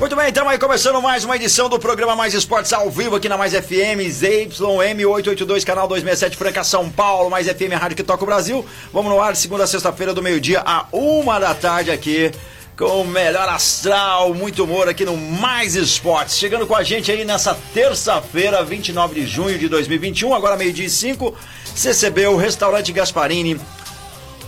Muito bem, então aí começando mais uma edição do programa Mais Esportes ao vivo aqui na Mais FM, ZYM 882, canal 267 Franca, São Paulo, Mais FM, rádio que toca o Brasil. Vamos no ar segunda a sexta-feira do meio-dia a uma da tarde aqui com o melhor astral, muito humor aqui no Mais Esportes. Chegando com a gente aí nessa terça-feira, 29 de junho de 2021, agora meio-dia e 5, CCB, o Restaurante Gasparini,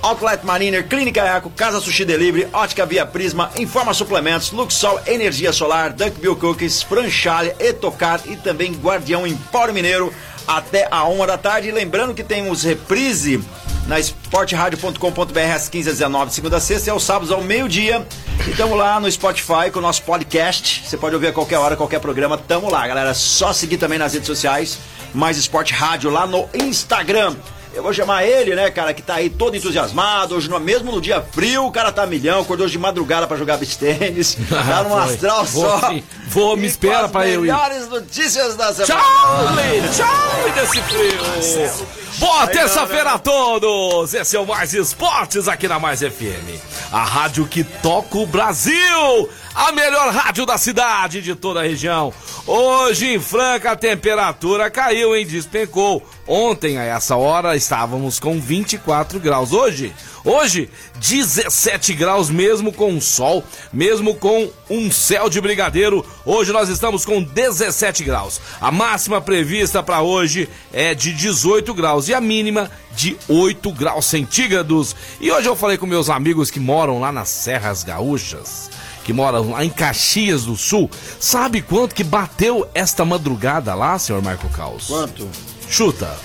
Outlet Mariner, Clínica Eco, Casa Sushi Delivery, Ótica Via Prisma, Informa Suplementos, Luxol Energia Solar, Duckbill Cookies, Franchalha, Etocar e também Guardião Empório Mineiro até a uma da tarde. Lembrando que temos reprise na esportradio.com.br às 15 às 19 segunda a sexta e aos sábados ao meio-dia. E estamos lá no Spotify com o nosso podcast. Você pode ouvir a qualquer hora, qualquer programa. Tamo lá, galera. Só seguir também nas redes sociais, mais Esporte Rádio lá no Instagram. Eu vou chamar ele, né, cara, que tá aí todo entusiasmado. Hoje, no- mesmo no dia frio, o cara tá milhão, acordou de madrugada pra jogar beach tênis. Tá num astral Vou só. sim. Vou, me espera pra eu ir. melhores notícias da semana. Charlie, Charlie desse frio. Boa terça-feira a todos. Esse é o Mais Esportes aqui na Mais FM. A rádio que toca o Brasil. A melhor rádio da cidade de toda a região. Hoje em Franca a temperatura caiu, hein? Despencou. Ontem a essa hora estávamos com 24 graus. Hoje, hoje 17 graus mesmo com sol, mesmo com um céu de brigadeiro. Hoje nós estamos com 17 graus. A máxima prevista para hoje é de 18 graus e a mínima de 8 graus centígrados. E hoje eu falei com meus amigos que moram lá nas Serras Gaúchas, que moram lá em Caxias do Sul. Sabe quanto que bateu esta madrugada lá, senhor Marco Caos? Quanto? Chuta.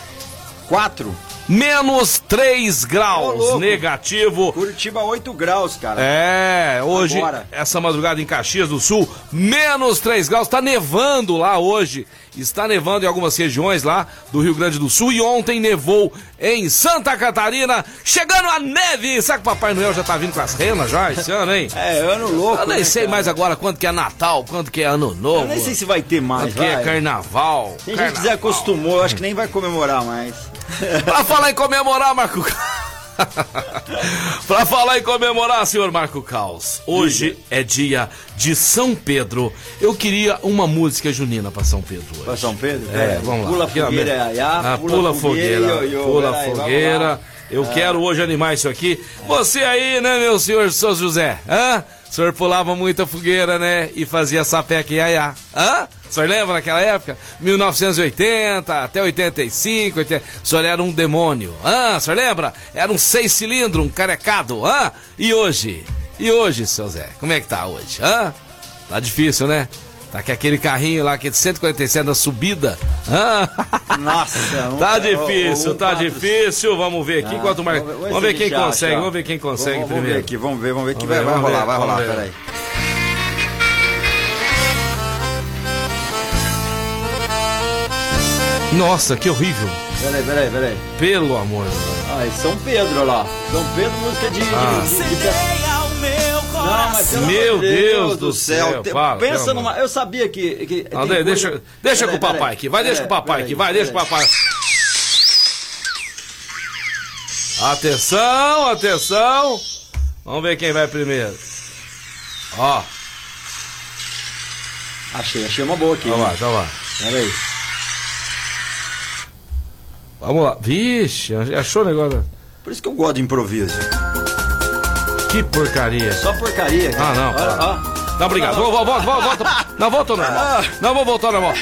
Quatro? Menos 3 Ô, graus negativo. Curitiba 8 graus, cara. É, hoje, Agora. essa madrugada em Caxias do Sul, menos 3 graus, tá nevando lá hoje. Está nevando em algumas regiões lá do Rio Grande do Sul e ontem nevou em Santa Catarina, chegando a neve. Será que o Papai Noel já tá vindo com as renas já esse ano, hein? É, ano louco. Eu nem né, sei cara? mais agora quanto que é Natal, quanto que é Ano Novo. Eu nem sei se vai ter mais. quanto que é. Carnaval. Tem gente que já acostumou, acho que nem vai comemorar mais. Pra falar em comemorar, Marco Pra falar em comemorar, senhor Marco Caos, hoje é dia de São Pedro. Eu queria uma música junina pra São Pedro hoje. Pra São Pedro? É, vamos lá. Pula fogueira, iaiá, Ah, pula, fogueira, ioiô, pula peraí, fogueira. Eu quero hoje animar isso aqui. Você aí, né, meu senhor São José? Hã? O senhor pulava muita fogueira, né? E fazia sapeca e iaiá. Hã? O senhor lembra naquela época? 1980 até 85, 80. O senhor era um demônio. Hã? O senhor lembra? Era um seis cilindro, um carecado. Hã? E hoje? E hoje, seu Zé? Como é que tá hoje? Hã? Tá difícil, né? Tá com aquele carrinho lá que é de 147 na subida. Hã? Nossa, Tá difícil, tá difícil. Vamos ver aqui Ah, enquanto mais. vamos ver- Vamos ver se quem consegue, vamos ver quem consegue vamos, primeiro. Vamos ver aqui, vamos ver, vamos ver que vai, vai rolar, vai rolar, peraí. Nossa, que horrível. Peraí, peraí, peraí. Pelo amor de Deus. Ah, é São Pedro, olha lá. São Pedro, música de. Ah. de- de- de- Não, mas pelo Meu Deus do céu, Te- para, Pensa pelo numa. Eu sabia que. que tem coisa- deixa deixa Peraí, com o papai peraí, aqui. Vai, deixa com o peraí, papai aqui. Vai, deixa com o papai. Atenção, atenção. Vamos ver quem vai primeiro. Ó, Achei, achei uma boa aqui. vamos lá, vamos lá. Peraí. Vamos lá. Vixe, achou o negócio? Por isso que eu gosto de improviso. Que porcaria. Só porcaria. Ah, não. Para. ó. Não, obrigado. Vou, vou, volta, volta, volta. Não, volta ao normal. Não, vou voltar ao normal.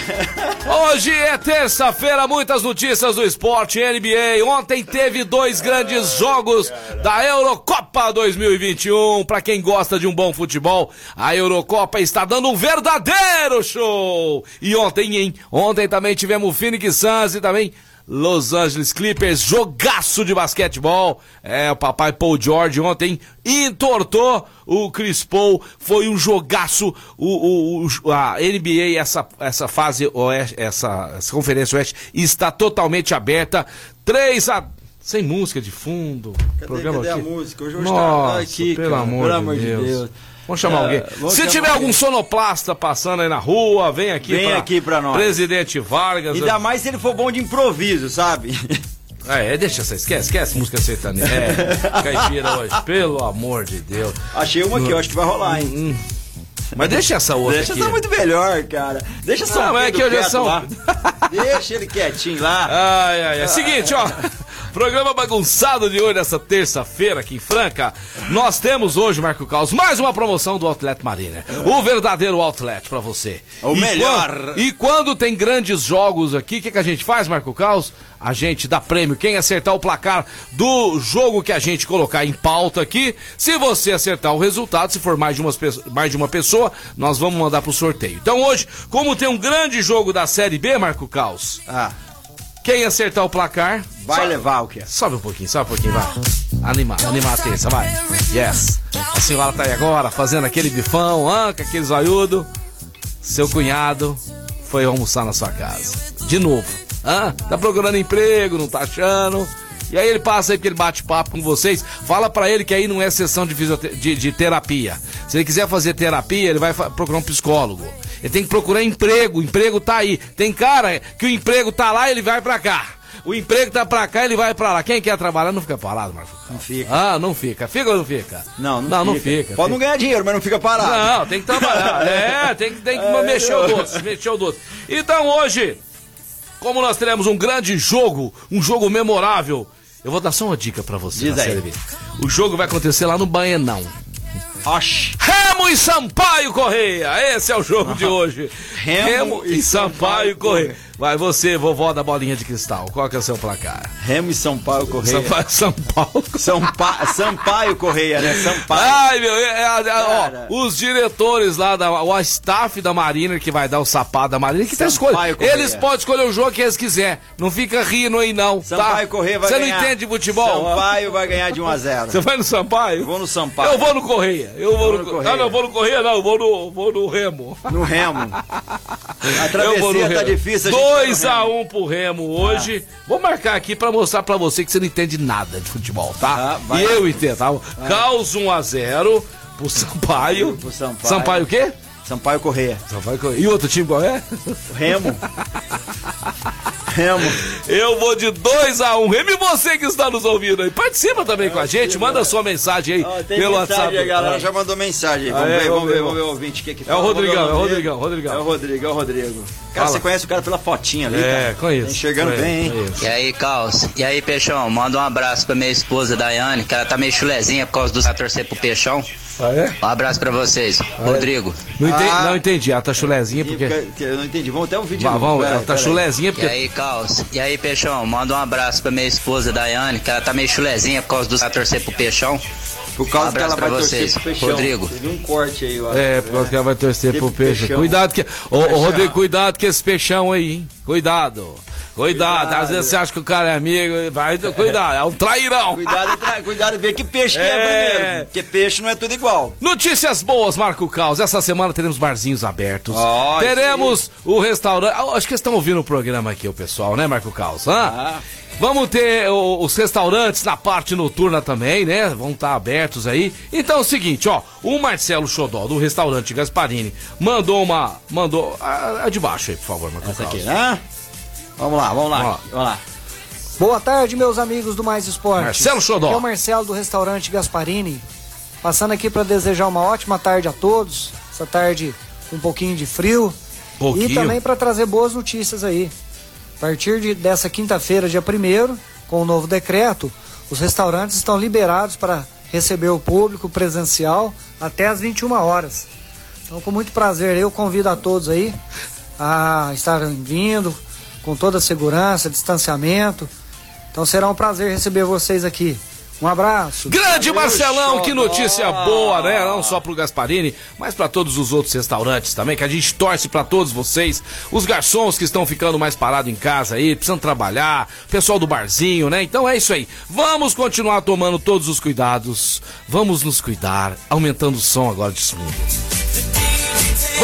Hoje é terça-feira, muitas notícias do esporte NBA. Ontem teve dois grandes jogos da Eurocopa 2021. Pra quem gosta de um bom futebol, a Eurocopa está dando um verdadeiro show. E ontem, hein? Ontem também tivemos o Phoenix Suns e também Los Angeles Clippers, jogaço de basquetebol. É, o papai Paul George ontem entortou o Chris Paul. Foi um jogaço. O, o, o a NBA, essa, essa fase, oeste, essa, essa conferência oeste, está totalmente aberta. 3 a sem música de fundo. Cadê, programa cadê aqui. a música? Hoje eu vou Nossa, estar aqui, pelo cara, amor, pelo de, amor de Deus. Deus. Vamos chamar É, alguém. Se tiver alguém. algum sonoplasta passando aí na rua, vem aqui Vem aqui pra nós. Presidente Vargas. Ainda mais se ele for bom de improviso, sabe? É, deixa essa, esquece, esquece música sertaneja. É, caipira hoje, pelo amor de Deus. Achei uma aqui, eu acho que vai rolar, hein? Mas deixa essa outra Deixa aqui. essa muito melhor, cara. Deixa só Não, é que hoje é só- lá. Deixa ele quietinho lá. Ai, ai, ai. Seguinte, ó. Programa bagunçado de hoje, nessa terça-feira aqui em Franca. Nós temos hoje, Marco Caos, mais uma promoção do Outlet Marina. O verdadeiro outlet pra você. O E melhor. quando- e quando tem grandes jogos aqui, o que, que a gente faz, Marco Caos? A gente dá prêmio. Quem acertar o placar do jogo que a gente colocar em pauta aqui, se você acertar o resultado, se for mais de, umas, mais de uma pessoa, nós vamos mandar pro sorteio. Então hoje, como tem um grande jogo da Série B, Marco Caos, Ah, quem acertar o placar. vai sobe, levar o quê? Sobe um pouquinho, sobe um pouquinho, vai. Animar, animar a terça, vai. Yes. A senhora tá aí agora fazendo aquele bifão, com aquele zoiudo. Seu cunhado foi almoçar na sua casa. De novo. Ah, tá procurando emprego, não tá achando. E aí ele passa aí porque ele bate papo com vocês. Fala pra ele que aí não é sessão de, de, de terapia. Se ele quiser fazer terapia, ele vai procurar um psicólogo. Ele tem que procurar emprego. O emprego tá aí. Tem cara que o emprego tá lá, ele vai pra cá. O emprego tá pra cá, ele vai pra lá. Quem quer trabalhar não fica parado, Marcos. Não fica. Ah, não fica. Fica ou não fica? Não, não, não, não fica. fica. Pode não ganhar dinheiro, mas não fica parado. Não, tem que trabalhar. É, tem que, tem que mexer o doce, mexer o doce. Então hoje, como nós teremos um grande jogo, um jogo memorável, eu vou dar só uma dica pra você. Diz na aí. Série B. O jogo vai acontecer lá no Baenão. Oxi. Remo e Sampaio Correia. Esse é o jogo de hoje. Remo e e Sampaio Sampaio Correia. Correia. Vai você, vovó da bolinha de cristal. Qual que é o seu placar? Remo e São Paulo Correia. Sampaio, São Paulo. Sampaio Correia, né? Sampaio. Ai, meu, é, é, é, ó, os diretores lá, da, o staff da Mariner que vai dar o sapato da Mariner, que tá Sampaio escolhendo. Eles podem escolher o jogo que eles quiserem. Não fica rindo aí, não. Sampaio tá? Correia vai Você ganhar. não entende de futebol? Sampaio vai ganhar de 1 a 0. Você vai no Sampaio? Eu vou no Sampaio. Eu vou no Correia. Eu vou, Vou no, no Correia. Não, não, eu vou no Correia, não. Eu vou no, vou no Remo. No Remo. A travessia tá difícil. a gente vai no 2 a Remo. 1 pro Remo hoje. Vou marcar aqui pra mostrar pra você que você não entende nada de futebol, tá? Ah, e eu entendo, tá? Caos 1 a 0 pro Sampaio. Pro Sampaio. Sampaio o quê? Sampaio Correia. Sampaio Correia. E outro time qual é? Remo. Remo. Eu vou de 2 a 1 Remo e você que está nos ouvindo aí. Participa também com a gente, manda sua mensagem aí tem pelo mensagem, WhatsApp. a galera Ah. já mandou mensagem. aí. Ah, Vamos é? ver, vamos Vamos ver, vamos ver o ouvinte. que que É o fala. Rodrigão, é o. Rodrigão, Rodrigão. É o Rodrigo, é o Rodrigo. Cara, Fala. você conhece o cara pela fotinha ali, É, cara? conheço. Tá enxergando conheço, bem, hein? conheço. E aí, Caos? E aí, Peixão? Manda um abraço pra minha esposa, Daiane, que ela tá meio chulezinha por causa do torcer pro Peixão. Ah, é? Um abraço pra vocês. Rodrigo. Não, entendi, Ah. não entendi, ela tá chulezinha porque... Eu não entendi. Vamos até o vídeo. Vá, vamos, ela tá chulezinha E porque... aí, Caos? E aí, Peixão? Manda um abraço pra minha esposa, Daiane, que ela tá meio chulezinha por causa do torcer pro Peixão. Por causa Um que ela abraço vai pra torcer vocês. pro peixão. Rodrigo. Teve um corte aí, ó. É, por causa que ela vai torcer pro peixe. peixão. Cuidado que. Ô. Rodrigo, cuidado com esse peixão aí, hein? Cuidado. Cuidado. Às vezes você acha que o cara é amigo. Vai, cuidado, é um trairão. Cuidado, tra- cuidado, ver que peixe é É. primeiro. Porque peixe não é tudo igual. Notícias boas, Marco Caos. Essa semana teremos barzinhos abertos. Ó, teremos o restaurante. Ah, Acho que estão ouvindo o programa aqui, o pessoal, né, Marco Caos? Ah. Vamos ter os restaurantes na parte noturna também, né? Vão estar abertos aí. Então é o seguinte, ó. O Marcelo Xodó, do restaurante Gasparini, mandou uma. Mandou. A, a de baixo aí, por favor, Marco Essa Caos. aqui, né? Vamos lá, vamos lá. Ó. Vamos lá. Boa tarde, meus amigos do Mais Esporte. Marcelo Xodó. Aqui é o Marcelo do restaurante Gasparini. Passando aqui para desejar uma ótima tarde a todos. Essa tarde com um pouquinho de frio. Pouquinho. E também para trazer boas notícias aí. A partir de, dessa quinta-feira, dia 1 com o novo decreto, os restaurantes estão liberados para receber o público presencial até às 21 horas. Então, com muito prazer, eu convido a todos aí a estarem vindo com toda a segurança, distanciamento. Então será um prazer receber vocês aqui. Um abraço. Grande Valeu, Marcelão, que xodó. notícia boa, né? Não só pro Gasparini, mas pra todos os outros restaurantes também, que a gente torce pra todos vocês, os garçons que estão ficando mais parados em casa aí, precisando trabalhar, pessoal do barzinho, né? Então é isso aí. Vamos continuar tomando todos os cuidados, vamos nos cuidar, aumentando o som agora de som.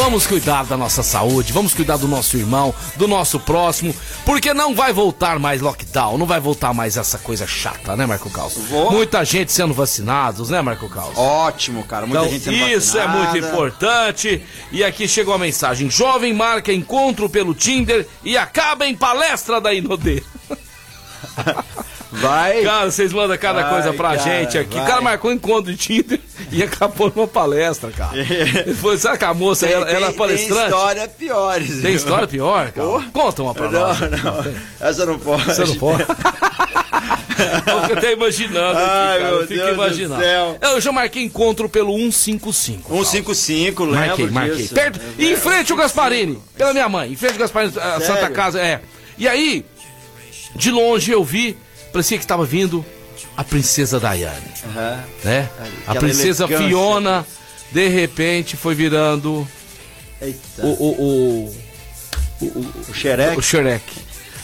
Vamos cuidar da nossa saúde, vamos cuidar do nosso irmão, do nosso próximo, porque não vai voltar mais lockdown, não vai voltar mais essa coisa chata, né, Marco Caos? Vou. Muita gente sendo vacinados, né, Marco Caos? Ótimo, cara. Muita Então, gente sendo isso é vacinada. muito importante. E aqui chegou a mensagem: jovem marca encontro pelo Tinder e acaba em palestra da Inodê. Vai. Cara, vocês mandam cada Vai, coisa pra cara, gente aqui. vai. O cara marcou um encontro de Tinder e acabou numa palestra, cara. Ele falou, será que a moça Tem, ela, ela é tem- palestrante? Tem história. Tem viu? história pior, cara? Oh. Conta uma pra nós. Não, não. Essa não pode. Você não pode. Eu fico até imaginando aqui, Ai, cara. meu Eu fico imaginando. céu. Eu já marquei encontro pelo 155. Paulo. 155, lembro Marquei, marquei. disso. Perto, É, em frente ao Gasparini, pela minha mãe, em frente ao Gasparini, a? Santa Casa, é. E aí, de longe eu vi, parecia que estava vindo a princesa Diane, Aham. né? A princesa elegância. Fiona, de repente, foi virando Eita. o, o, o, O xereque. o Shrek.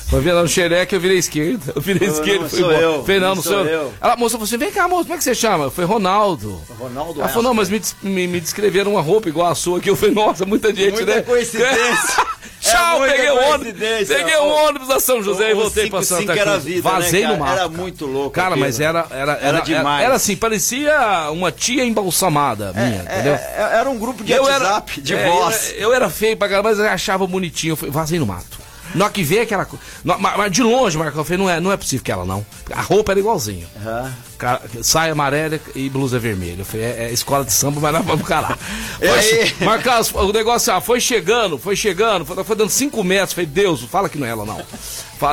Foi virando o Shrek, eu virei esquerda. Eu virei Não, esquerda, não fui sou embora. eu, Falei, não, não não sou eu. eu. Ela, a moça falou assim: vem cá, moça, como é que você chama? Foi Ronaldo. Ronaldo Ela falou, não, mas me, me, me descreveram uma roupa igual a sua aqui. Eu falei, nossa, muita gente, Muita né? coincidência. Tchau, É peguei o ônibus. Peguei o ônibus da São José e O voltei pra 55 Santa era Cruz. vida, né, Vazei cara? no mato. Era muito louco Cara, aquilo. mas era, era, era, Era demais. Era, assim, parecia uma tia embalsamada minha, É, entendeu? é, era um grupo de eu WhatsApp, era, de é, voz. Eu, eu era feio pra caramba, mas eu achava bonitinho. Eu falei, vazei no mato. Na que vê aquela coisa. Mas, de longe, Marco, eu falei, não é, não é possível que ela não. A roupa era igualzinho. Aham. Ca- Saia amarela e blusa vermelha. Eu falei, é, é escola de samba, mas nós vamos caralho. Aí? Marcos, o negócio ah, foi chegando, foi chegando, foi, foi dando cinco metros. Falei, Deus, fala que não é ela, não.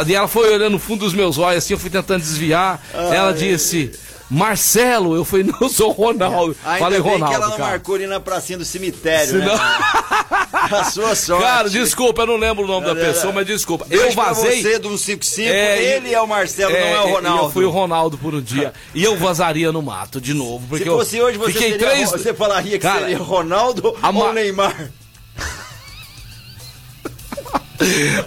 E ela foi olhando no fundo dos meus olhos, assim, eu fui tentando desviar. ela disse, Marcelo, eu falei, não, eu sou Ronaldo. Ainda Falei, bem Ronaldo. que ela não cara. marcou ali na pracinha do cemitério, Senão- né? A sua sorte. Cara, desculpa, eu não lembro o nome da Era- pessoa, mas desculpa. Beijo Eu vazei. você do 155, É, ele é o Marcelo, não é o Ronaldo. Eu fui o Ronaldo por um dia. E eu vazaria no mato de novo. Porque Se fosse eu hoje, você, fiquei seria, três. você falaria que Cara, seria Ronaldo Ma- ou Neymar?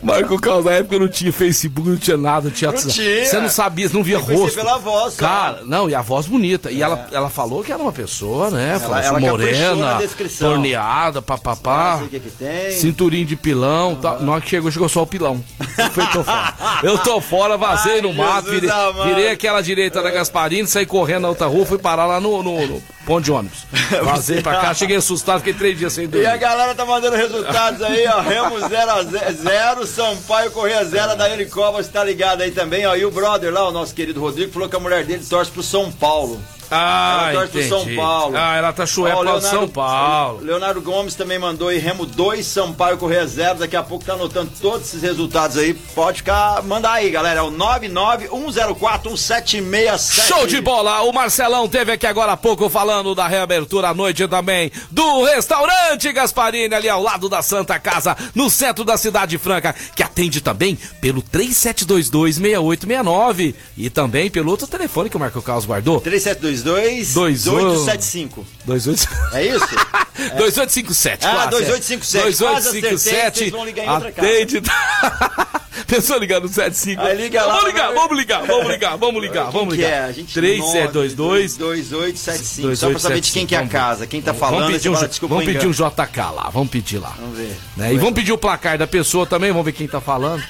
Marco Carlos, na época não tinha Facebook, não tinha nada, não tinha. Não tinha. Você não sabia, você não via Eu rosto. pela voz, só. Cara, não, e a voz bonita. E ela, ela falou que era uma pessoa, né? Falou ela caprichou na morena, descrição. torneada, Não papapá. sei o que que tem. Cinturinho de pilão, tá. na hora que chegou, chegou só o pilão. Eu falei, tô fora. Eu tô fora, vazei Ai, no mato, Jesus virei, amado. virei aquela direita da Gasparini, saí correndo na outra rua, fui parar lá no, no, no ponto de ônibus. Vazei pra cá, cheguei assustado, fiquei três dias sem E a dormir. galera tá mandando resultados aí, ó. Remo 0 a 0, Sampaio Correia 0, da Daiane Covas tá ligado aí também, ó. E o brother lá, o nosso querido Rodrigo, falou que a mulher dele torce pro São Paulo. Ah, ela torce pro. São Paulo. Ah, ela tá chué pro São Paulo. Leonardo Gomes também mandou aí Remo 2, Sampaio Correia 0. Daqui a pouco tá anotando todos esses resultados aí. Pode ficar, mandar aí, galera. É o 991041767. Show de bola! O Marcelão teve aqui agora há pouco falando da reabertura à noite também do restaurante Gasparini, ali ao lado da Santa Casa, no centro da Cidade Franca, que atende também pelo 3722-6869 e também pelo outro telefone que o Marco Carlos guardou. 3722 Dois, 2875. 28... É isso? 2857. Ah, quase, 2857. Quase acertei, 2857. vocês vão ligar em outra casa. Atende. Pensou ligar no 75? Aí liga lá, Vamos ligar, vamos ligar, vamos ligar, vamos ligar, vamos ligar. é? A gente 3722 2875. Só pra saber de quem que é a casa, quem tá falando. Vamos pedir, um, fala, vamos pedir um. JK lá, vamos pedir lá. Vamos ver. Né? E vamos pedir o placar da pessoa também, vamos ver quem tá falando.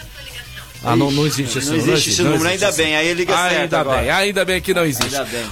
Ah, não, não existe esse Não número. existe esse número, ainda bem, aí liga certo Ainda bem, ainda bem que não existe. Ainda bem.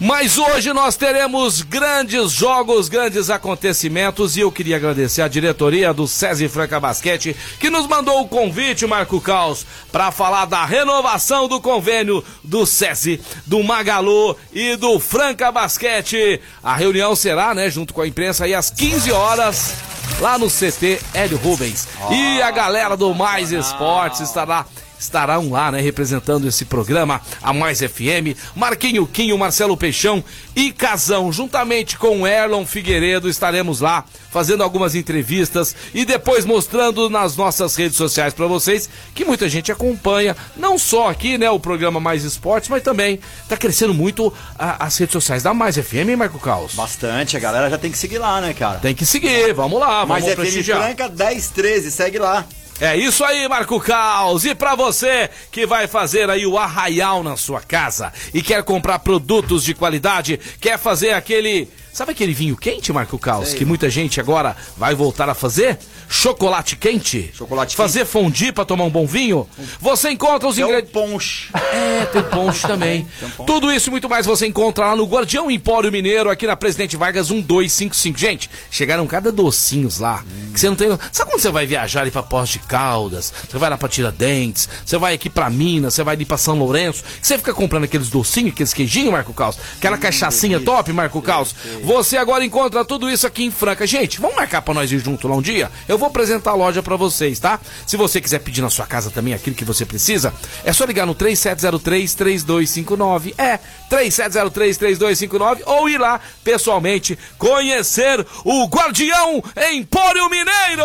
Mas hoje nós teremos grandes jogos, grandes acontecimentos e eu queria agradecer a diretoria do SESI Franca Basquete que nos mandou o convite, Marco Caos, para falar da renovação do convênio do SESI, do Magalu e do Franca Basquete. A reunião será, né, junto com a imprensa aí às 15 horas lá no CT Hélio Rubens. E a galera do Mais Esportes estará estarão lá, né, representando esse programa, a Mais FM, Marquinho Quinho, Marcelo Peixão e Casão, juntamente com o Erlon Figueiredo, estaremos lá fazendo algumas entrevistas e depois mostrando nas nossas redes sociais para vocês que muita gente acompanha, não só aqui, né, o programa Mais Esportes, mas também tá crescendo muito a, as redes sociais da Mais FM, hein, Marco Caos? Bastante, a galera já tem que seguir lá, né, cara? Tem que seguir, vamos lá, Mais vamos FM prestigiar. Franca 1013, segue lá. É isso aí, Marco Caos. E pra você que vai fazer aí o arraial na sua casa e quer comprar produtos de qualidade, quer fazer aquele. Sabe aquele vinho quente, Marco Caos, que muita gente agora vai voltar a fazer? Chocolate quente? Chocolate Fazer fondue pra tomar um bom vinho? Você encontra os ingredientes. ponche. É, tem ponche também. ponche. Tudo isso e muito mais você encontra lá no Guardião Empório Mineiro, aqui na Presidente Vargas 1255. Gente, chegaram cada docinhos lá. Que você não tem. Sabe quando você vai viajar ali pra Pós de Caldas? Você vai lá pra Tiradentes, você vai aqui pra Minas, você vai ali pra São Lourenço. Você fica comprando aqueles docinhos, aqueles queijinhos, Marco Caos. Aquela cachaçinha top, Marco Caos. Você agora encontra tudo isso aqui em Franca. Gente, vamos marcar pra nós ir junto lá um dia? Eu vou apresentar a loja pra vocês, tá? Se você quiser pedir na sua casa também aquilo que você precisa, é só ligar no 3703-3259. É, 3703-3259 ou ir lá pessoalmente conhecer o Guardião Empório Mineiro.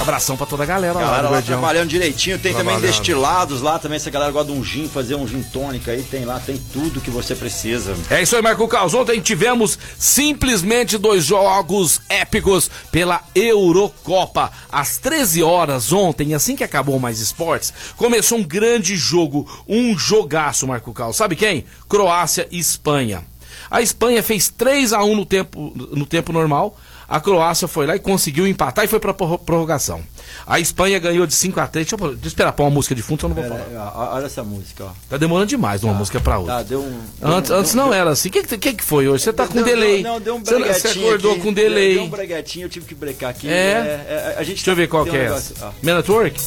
Abração pra toda a galera, Galera lá Guardião. trabalhando direitinho, tem também destilados lá também, se a galera gosta de um gin, fazer um gin tônica aí, tem lá, tem tudo que você precisa. É isso aí, Marco Caos. Ontem tivemos simplesmente dois jogos épicos pela Eurocopa. Às 13 horas ontem, assim que acabou Mais Esportes, começou um grande jogo, um jogaço, Marco Caos. Sabe quem? Croácia e Espanha. A Espanha fez 3 a 1 no tempo, no tempo normal. A Croácia foi lá e conseguiu empatar e foi pra prorro- prorrogação. A Espanha ganhou de 5 a 3 Deixa eu, deixa eu esperar pôr uma música de fundo, eu não vou falar. É, ó, olha essa música, ó. Tá demorando demais de uma música pra outra. Tá, deu um. Antes, deu um- antes não era assim. O que, que, que foi hoje? Você tá com Deu- delay. Não, deu um breguetinho. Você acordou aqui. com Deu- delay. Deu um breguetinho, eu tive que brecar aqui. É? a gente Deixa eu ver qual que um é negócio- essa. ó. Network?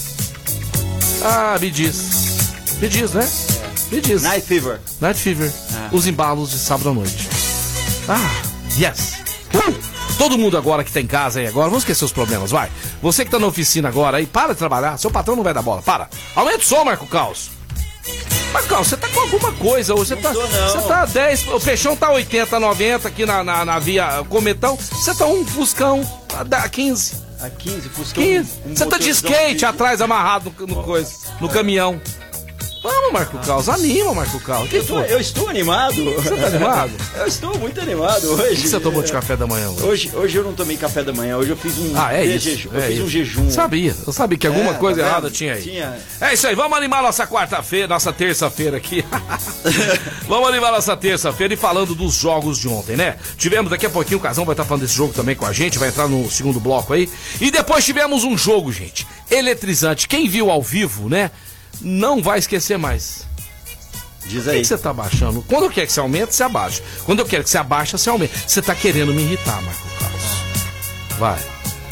Ah, me diz. Me diz, né? Me diz. Night Fever. Night Fever. Ah. Os embalos de sábado à noite. Ah, yes. Uh! Todo mundo agora que tá em casa aí agora, vamos esquecer os problemas, vai. Você que tá na oficina agora aí, para de trabalhar. Seu patrão não vai dar bola, para. Aumenta o som, Marco Caos. Marco Caos, você tá com alguma coisa hoje. Você tá, tô, não. você tá 10, o peixão tá 80, 90 aqui na, na, na via Cometão. Você tá um Fuscão a da- 15. A 15, Fuscão. 15. um Você tá de skate atrás amarrado no, no coisa, no caminhão. Vamos, Marco Caos, anima, Marco Caos. Que Eu, tô- eu estou animado. Você tá animado? Eu estou muito animado hoje. O que você tomou de café da manhã hoje? Hoje, hoje eu não tomei café da manhã, hoje eu fiz um Ah, é isso. jejum. é eu fiz isso. um jejum. Sabia, eu sabia que alguma É, coisa tá errada tinha aí. Tinha. É isso aí, vamos animar nossa quarta-feira, nossa terça-feira aqui. vamos animar nossa terça-feira e falando dos jogos de ontem, né? Tivemos daqui a pouquinho, o Casão vai estar falando desse jogo também com a gente, vai entrar no segundo bloco aí. E depois tivemos um jogo, gente, eletrizante. Quem viu ao vivo, né? Não vai esquecer mais. Diz aí. que você tá baixando? Quando eu quero que você aumente, você abaixa. Quando eu quero que você abaixa, você aumenta. Você tá querendo me irritar, Marco Carlos. Vai.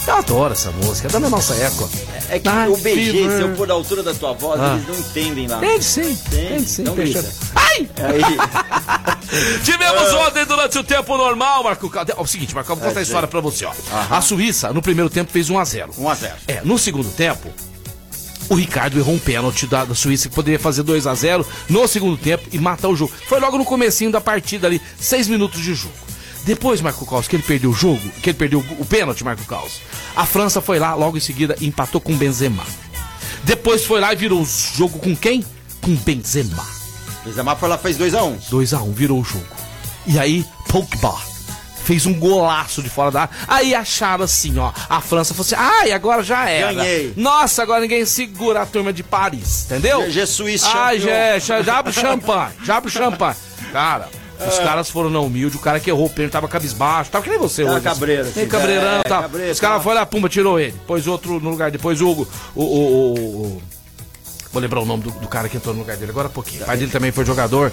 Eu adoro essa música, é da nossa época. É que Night o BG, Fever. se eu pôr da altura da tua voz, Ah. eles não entendem lá. Entende sim, entende sim. então grita. Ai! Aí, Tivemos ontem durante o tempo normal, Marco Carlos. É o seguinte, Marco, eu vou contar a É, história pra você, ó. A Suíça, no primeiro tempo, fez 1x0. 1 a 0 É, no segundo tempo, o Ricardo errou um pênalti da, da Suíça que poderia fazer 2 a 0 no segundo tempo e matar o jogo. Foi logo no comecinho da partida ali, 6 minutos de jogo. Depois, Marco Caos, que ele perdeu o jogo, que ele perdeu o pênalti, Marco Caos, a França foi lá logo em seguida e empatou com Benzema. Depois foi lá e virou o jogo com quem? Com Benzema. Benzema foi lá, fez 2 a 1 2x1, virou o jogo. E aí, Pogba fez um golaço de fora da área. Aí acharam assim, ó. A França falou assim: ai, agora já era. Ganhei. Nossa, agora ninguém segura a turma de Paris, entendeu? Je- Jesus Ai, já, já, já abre champanhe, já abre champanhe. Cara. Os É. caras foram na humilde, o cara que errou o pênalti tava cabisbaixo, tava que nem você Tava hoje. cabreiro, Nem assim. cabreirão É, tal. cabreiro, Os caras tal. foram lá, pumba, tirou ele. Pôs outro no lugar, depois o Hugo, o, o, o- o- Vou lembrar o nome do, do cara que entrou no lugar dele agora há pouquinho. O pai dele também foi jogador.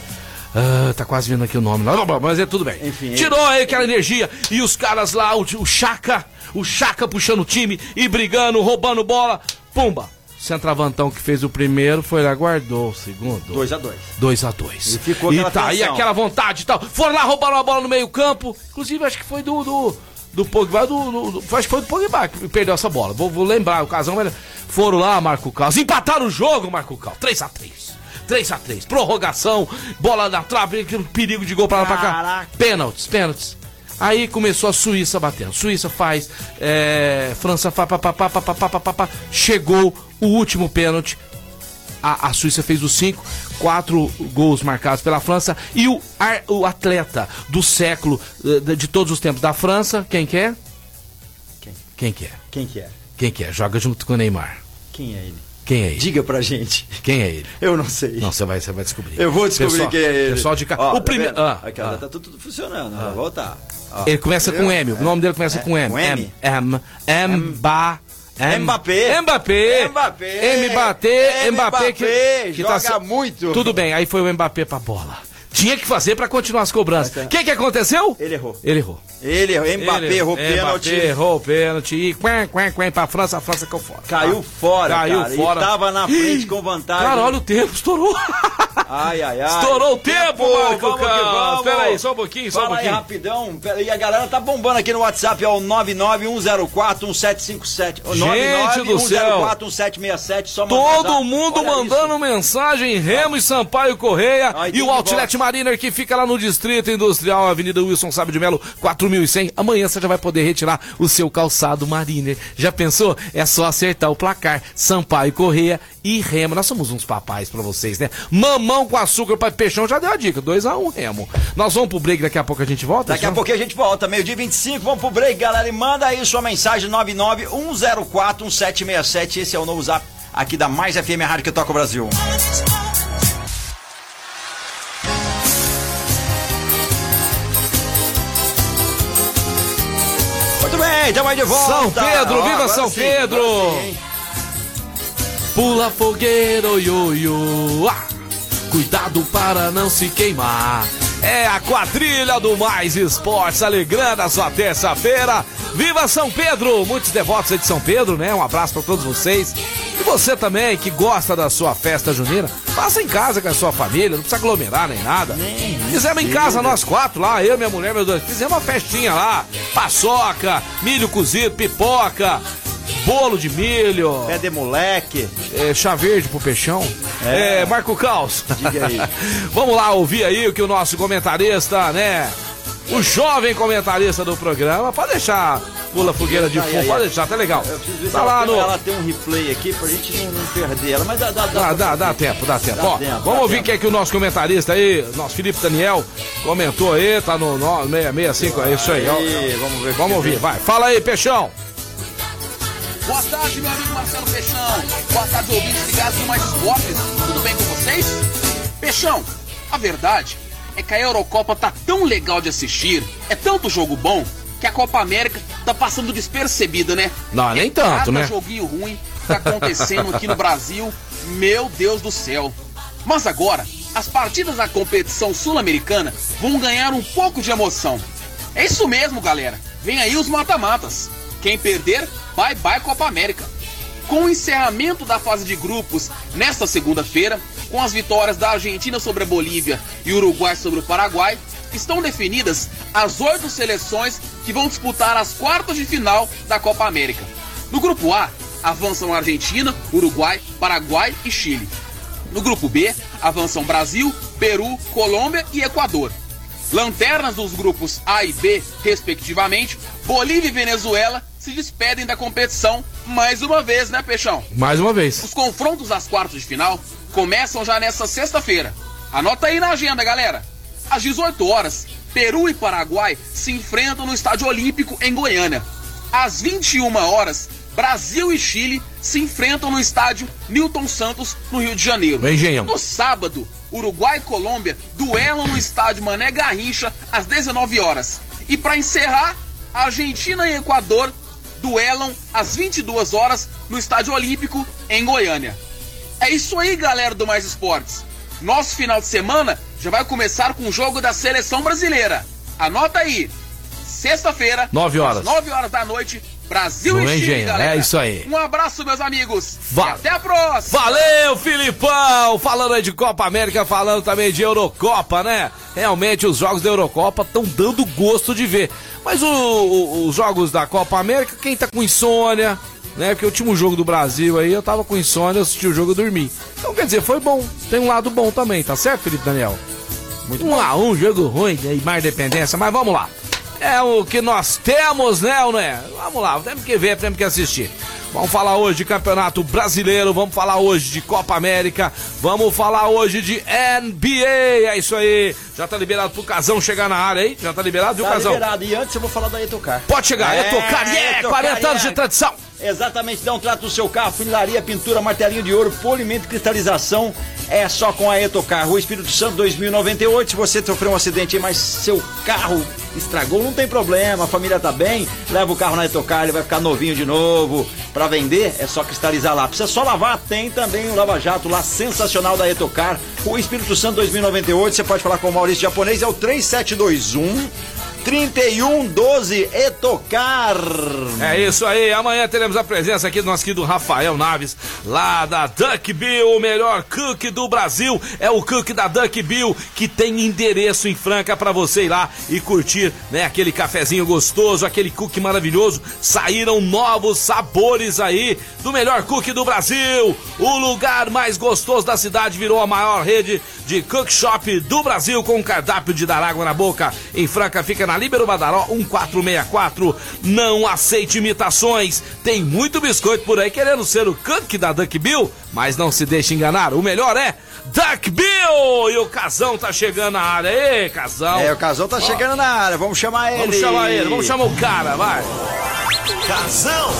Ah, tá quase vindo aqui o nome. Não, mas é tudo bem. Enfim, Tirou aí aquela energia e os caras lá, o, o Chaka, o Chaka puxando o time e brigando, roubando bola. Pumba! Centravantão que fez o primeiro foi lá, guardou o segundo. 2 a 2 2 a 2 E ficou e aquela tá aí tensão. aquela vontade e tal. Foram lá, roubaram a bola no meio campo. Inclusive, acho que foi do. do do Pogba, do, do, do, acho que foi do Pogba que perdeu essa bola. Vou, vou lembrar o casão, foram lá, Marco Carlos, empataram o jogo, Marco Carlos, 3x3. 3x3, prorrogação, bola na trave, perigo de gol pra lá pra cá. Pênaltis, pênaltis. Aí começou a Suíça batendo. Suíça faz, é, França faz, pá, pá, pá, pá, pá, pá, pá, pá, chegou o último pênalti. A, a Suíça fez os cinco, quatro gols marcados pela França. E o, o atleta do século, de, de todos os tempos da França, quem que é? Quem? Quem que é? Quem que é? Quem que é? Joga junto com o Neymar. Quem é ele? Quem é ele? Diga pra gente. Quem é ele? Eu não sei. Não, você vai, você vai descobrir. Eu vou descobrir pessoal, quem é ele. Pessoal de cá. Ó, o primeiro. Tá ah, Aqui, ah. tá tudo funcionando. Vai voltar. Ó. Ele começa com M. O nome dele começa É, com M. com M? M. M. Mba. M- Mbappé. Mbappé. Mbappé. Mbappé. Mbappé. Que, que tá joga se- muito. Tudo bem, aí foi o Mbappé pra bola. Tinha que fazer pra continuar as cobranças. O que que aconteceu? Ele errou. Ele errou. Ele errou. Mbappé Ele errou Mbappé pênalti. errou o pênalti. E quen, quen, quen pra França. A França caiu fora. Caiu fora, Caiu cara. fora. E tava na frente com vantagem. Cara, olha o tempo, estourou. Ai, ai, ai. Estourou o tempo, Marco vamos que vamos. Espera aí, só um pouquinho, só um Fala aí pouquinho. rapidão. Pera aí, a galera tá bombando aqui no WhatsApp, é o 991041757. Gente do céu. 991041767. Só Todo mundo Olha mandando mensagem, Remo e Sampaio Correia Ai, e o Outlet Mariner que fica lá no Distrito Industrial, Avenida Wilson Sábio de Melo, 4100. Amanhã você já vai poder retirar o seu calçado Mariner. Já pensou? É só acertar o placar. Sampaio Correia e Remo. Nós somos uns papais pra vocês, né? Mamão com açúcar para peixão já deu a dica. 2x1 Remo. Nós vamos pro break, daqui a pouco a gente volta? Daqui a pouquinho a gente volta, meio-dia 25, vamos pro break, galera. E manda aí sua mensagem 991041767. Esse é o novo zap aqui da Mais FM Rádio que toca o Brasil. Bem, estamos aí de volta. São Pedro, viva agora São sim, Pedro! sim? Pula fogueiro, ioiô. Ah, cuidado para não se queimar. É a quadrilha do Mais Esportes, alegrando a sua terça-feira. Viva São Pedro! Muitos devotos aí de São Pedro, né? Um abraço para todos vocês. E você também que gosta da sua festa junina, faça em casa com a sua família, não precisa aglomerar nem nada. Fizemos em casa nós quatro lá, eu, minha mulher, meus dois. Fizemos uma festinha lá. Paçoca, milho cozido, pipoca, bolo de milho. Pé de moleque. É, chá verde pro peixão. É, Marco Caos. Diga aí. Vamos lá ouvir aí o que o nosso comentarista, né? O jovem comentarista do programa. Pode deixar pula fogueira de fundo, pode deixar, tá legal. Tá ela, lá tem, no. ela tem um replay aqui pra gente não, não perder ela. Mas dá, dá, Dá, dá, dá tempo, dá tempo. Dá Ó, tempo, vamos dá ouvir o que é que o nosso comentarista aí, nosso Felipe Daniel, comentou aí, tá no, no 665, é isso aí. ó. Aí, vamos ver Vamos ouvir, vai. Fala aí, Peixão. Boa tarde, meu amigo Marcelo Peixão. Boa tarde, ouvintes ligados no Mais Esportes. Tudo bem com vocês? Peixão, a verdade é que a Eurocopa tá tão legal de assistir, é tanto jogo bom, que a Copa América tá passando despercebida, né? Não, nem É tanto, cada né? joguinho ruim tá acontecendo aqui no Brasil. Meu Deus do céu. Mas agora, as partidas da competição sul-americana vão ganhar um pouco de emoção. É isso mesmo, galera. Vem aí os mata-matas. Quem perder, bye bye Copa América. Com o encerramento da fase de grupos nesta segunda-feira, com as vitórias da Argentina sobre a Bolívia e Uruguai sobre o Paraguai, estão definidas as oito seleções que vão disputar as quartas de final da Copa América. No grupo A, avançam Argentina, Uruguai, Paraguai e Chile. No grupo B, avançam Brasil, Peru, Colômbia e Equador. Lanternas dos grupos A e B, respectivamente, Bolívia e Venezuela se despedem da competição mais uma vez, né, Peixão? Mais uma vez. Os confrontos das quartas de final começam já nesta sexta-feira. Anota aí na agenda, galera. Às 18 horas, Peru e Paraguai se enfrentam no Estádio Olímpico em Goiânia. Às 21 horas, Brasil e Chile se enfrentam no estádio Newton Santos, no Rio de Janeiro. Engenhão. No sábado, Uruguai e Colômbia duelam no estádio Mané Garrincha às 19 horas. E para encerrar, Argentina e Equador duelam às 22 horas no Estádio Olímpico em Goiânia. É isso aí, galera do Mais Esportes. Nosso final de semana já vai começar com o jogo da seleção brasileira. Anota aí. Sexta-feira, Nove horas. às 9 horas da noite, Brasil No e Chile, Engenho, galera. é isso aí. Um abraço, meus amigos. Va- até a próxima. Valeu, Filipão! Falando aí de Copa América, falando também de Eurocopa, né? Realmente os jogos da Eurocopa estão dando gosto de ver. Mas o- o- os jogos da Copa América, quem tá com insônia, né? Porque o último jogo do Brasil aí, eu tava com insônia, eu assisti o jogo e dormi. Então, quer dizer, foi bom. Tem um lado bom também, tá certo, Felipe Daniel? Muito um a um, jogo ruim, aí mais dependência, mas vamos lá. É o que nós temos, né, ou não é? Vamos lá, temos que ver, temos que assistir. Vamos falar hoje de Campeonato Brasileiro, vamos falar hoje de Copa América, vamos falar hoje de NBA, é isso aí. Já tá liberado pro Casão chegar na área aí? Já tá liberado, viu, Tá Casão? liberado. E antes eu vou falar da Etocar. Pode chegar, é, tocar, yeah, Etocar, 40 anos de tradição. Exatamente, dá um trato no seu carro, funilaria, pintura, martelinho de ouro, polimento cristalização. É só com a Etocar. Rua Espírito Santo 2098. Se você sofreu um acidente, mas seu carro estragou, não tem problema. A família tá bem, leva o carro na Etocar, ele vai ficar novinho de novo. Pra vender, é só cristalizar lá. Precisa só lavar, tem também o Lava Jato lá sensacional da Etocar. Rua Espírito Santo 2098. Você pode falar com o Maurício Japonês, é o 3721 3112 Etocar. É isso aí, amanhã teremos a presença aqui do nosso querido Rafael Naves, lá da Duck Bill, o melhor cookie do Brasil. É o cookie da Duck Bill, que tem endereço em Franca pra você ir lá e curtir, né? Aquele cafezinho gostoso, aquele cookie maravilhoso. Saíram novos sabores aí do melhor cookie do Brasil. O lugar mais gostoso da cidade virou a maior rede de cook shop do Brasil com um cardápio de dar água na boca. Em Franca fica na Líbero Badaró 1464. Não aceite imitações. Tem muito biscoito por aí querendo ser o cookie da Duck Bill, mas não se deixe enganar. O melhor é Duck Bill! E o Casão tá chegando na área. Ei, Casão! É, o Casão tá chegando na área, vamos chamar ele. Vamos chamar ele, vamos chamar o cara, vai! Casão,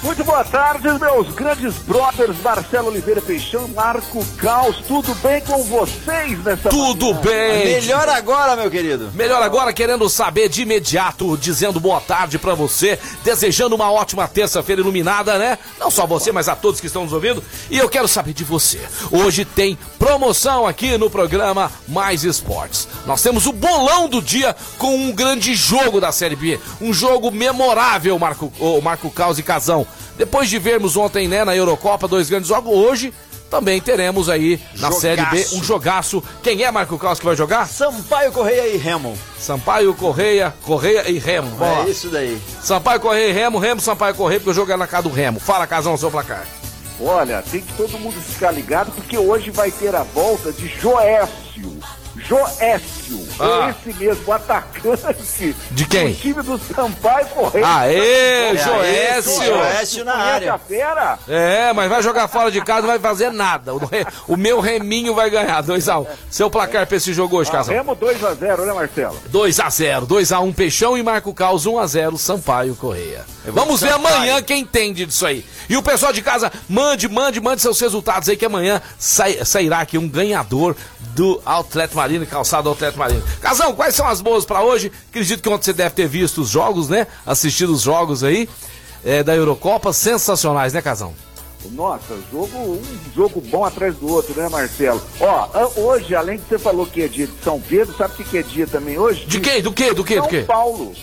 Muito boa tarde, meus grandes brothers Marcelo Oliveira Peixão Marco Caos. Tudo bem com vocês nessa Tudo manhã? bem! Melhor agora, meu querido. Melhor agora, querendo saber de imediato, dizendo boa tarde pra você, desejando uma ótima terça-feira iluminada, né? Não só você, mas a todos que estão nos ouvindo. E eu quero saber de você. Hoje tem promoção aqui no programa Mais Esportes. Nós temos o bolão do dia com um grande jogo da Série B. Um jogo memorável, Marco, ô, Marco Caos e Casão. Depois de vermos ontem, né, na Eurocopa, dois grandes jogos, hoje também teremos aí na Jogaço. Série B um jogaço. Quem é Marco Caos que vai jogar? Sampaio Correia e Remo. Sampaio, Correia, Correia e Remo. Boa. É isso daí. Sampaio, Correia e Remo, Remo, Sampaio, Correia, porque o jogo é na casa do Remo. Fala, Casão, seu placar. Olha, tem que todo mundo ficar ligado porque hoje vai ter a volta de Joécio. Joécio, Ah. esse mesmo atacante De quem? do time do Sampaio Correia. Aê, É, Joécio! Joécio na área. fera? É, mas vai jogar fora de casa, não vai fazer nada. O, re- o meu reminho vai ganhar, 2x1. Seu placar pra esse jogo hoje, Casão? Remo 2x0, né, Marcelo? 2x0, 2x1 Peixão e Marco Caos, 1x0 Sampaio Correia. Vamos ver Sampaio. amanhã quem entende disso aí. E o pessoal de casa, mande, mande, mande seus resultados aí que amanhã sai- sairá aqui um ganhador do Outlet Marino, calçado Outlet Marino. Casão, quais são as boas pra hoje? Acredito que ontem você deve ter visto os jogos, né? Assistido os jogos aí é, da Eurocopa, sensacionais, né, Casão? Nossa, jogo, um jogo bom atrás do outro, né, Marcelo? Ó, hoje, além de você falou que é dia de São Pedro, sabe o que que é dia também hoje? De quem? Do quê? Do quê? São Do quê? Paulo.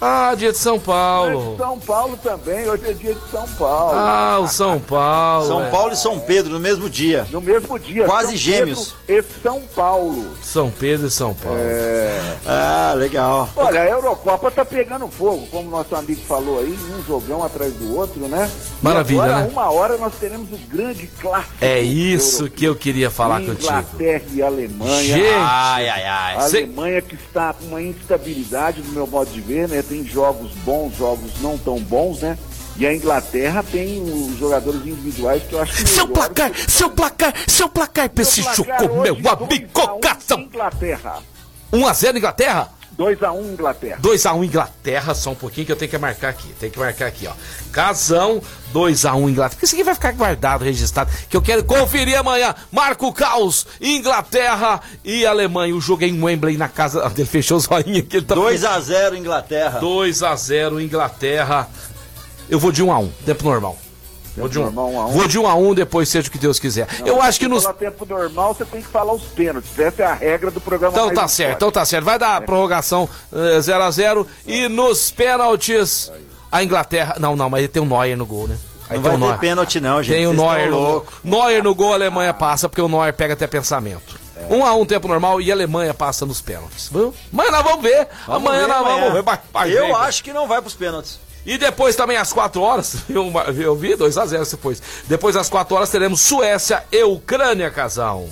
Ah, dia de São É Paulo. de São Paulo também, hoje é dia de São Paulo. Ah, o São Paulo. São é. Paulo e São Pedro no mesmo dia. No mesmo dia. Quase São gêmeos. Pedro E São Paulo. São Pedro e São Paulo. Ah, legal. Olha, a Eurocopa tá pegando fogo, como nosso amigo falou aí, um jogão atrás do outro, né? Maravilha, e agora, né? uma hora nós teremos o grande clássico. É isso que eu queria falar contigo. Inglaterra e Alemanha. Gente, Ai, ai, ai. A Cê- Alemanha que está com uma instabilidade, do meu modo de ver, né? Tem jogos bons, jogos não tão bons, né? E a Inglaterra tem os jogadores individuais que eu acho que. Seu placar, que- seu placar, seu placar pra esse hoje, meu 2 a 1 amigo. Inglaterra. 1x0 Inglaterra? 2x1 Inglaterra. 2x1 Inglaterra, só um pouquinho que eu tenho que marcar aqui. Tem que marcar aqui, ó. Casão, 2x1 Inglaterra. Isso aqui vai ficar guardado, registrado, que eu quero conferir amanhã. Marco Caos, Inglaterra e Alemanha. O jogo é em Wembley, na casa. Ele fechou os olhinhos aqui. Ele tá 2x0 Inglaterra. 2x0 Inglaterra. Eu vou de 1x1, tempo normal. Vou de, um, normal, 1 a 1. vou de 1 a 1 depois seja o que Deus quiser. eu acho que nos. falar tempo normal, você tem que falar os pênaltis. Essa é a regra do programa. Então tá certo, então tá certo. Vai dar prorrogação 0x0 e nos pênaltis a Inglaterra. Não, não, mas tem o Neuer no gol, né? Aí Não tem vai Neuer. ter pênalti não, gente. Tem o Neuer no gol. louco. Neuer no gol, a Alemanha passa, porque o Neuer pega até pensamento. Um a um tempo normal e a Alemanha passa nos pênaltis. Viu? Mas nós vamos ver. Vamos amanhã ver nós amanhã. vamos ver. Vai- vai Eu ver. acho que não vai pros pênaltis. E depois também às 4 horas, eu, eu vi 2x0 depois. Depois às 4 horas teremos Suécia e Ucrânia, casal.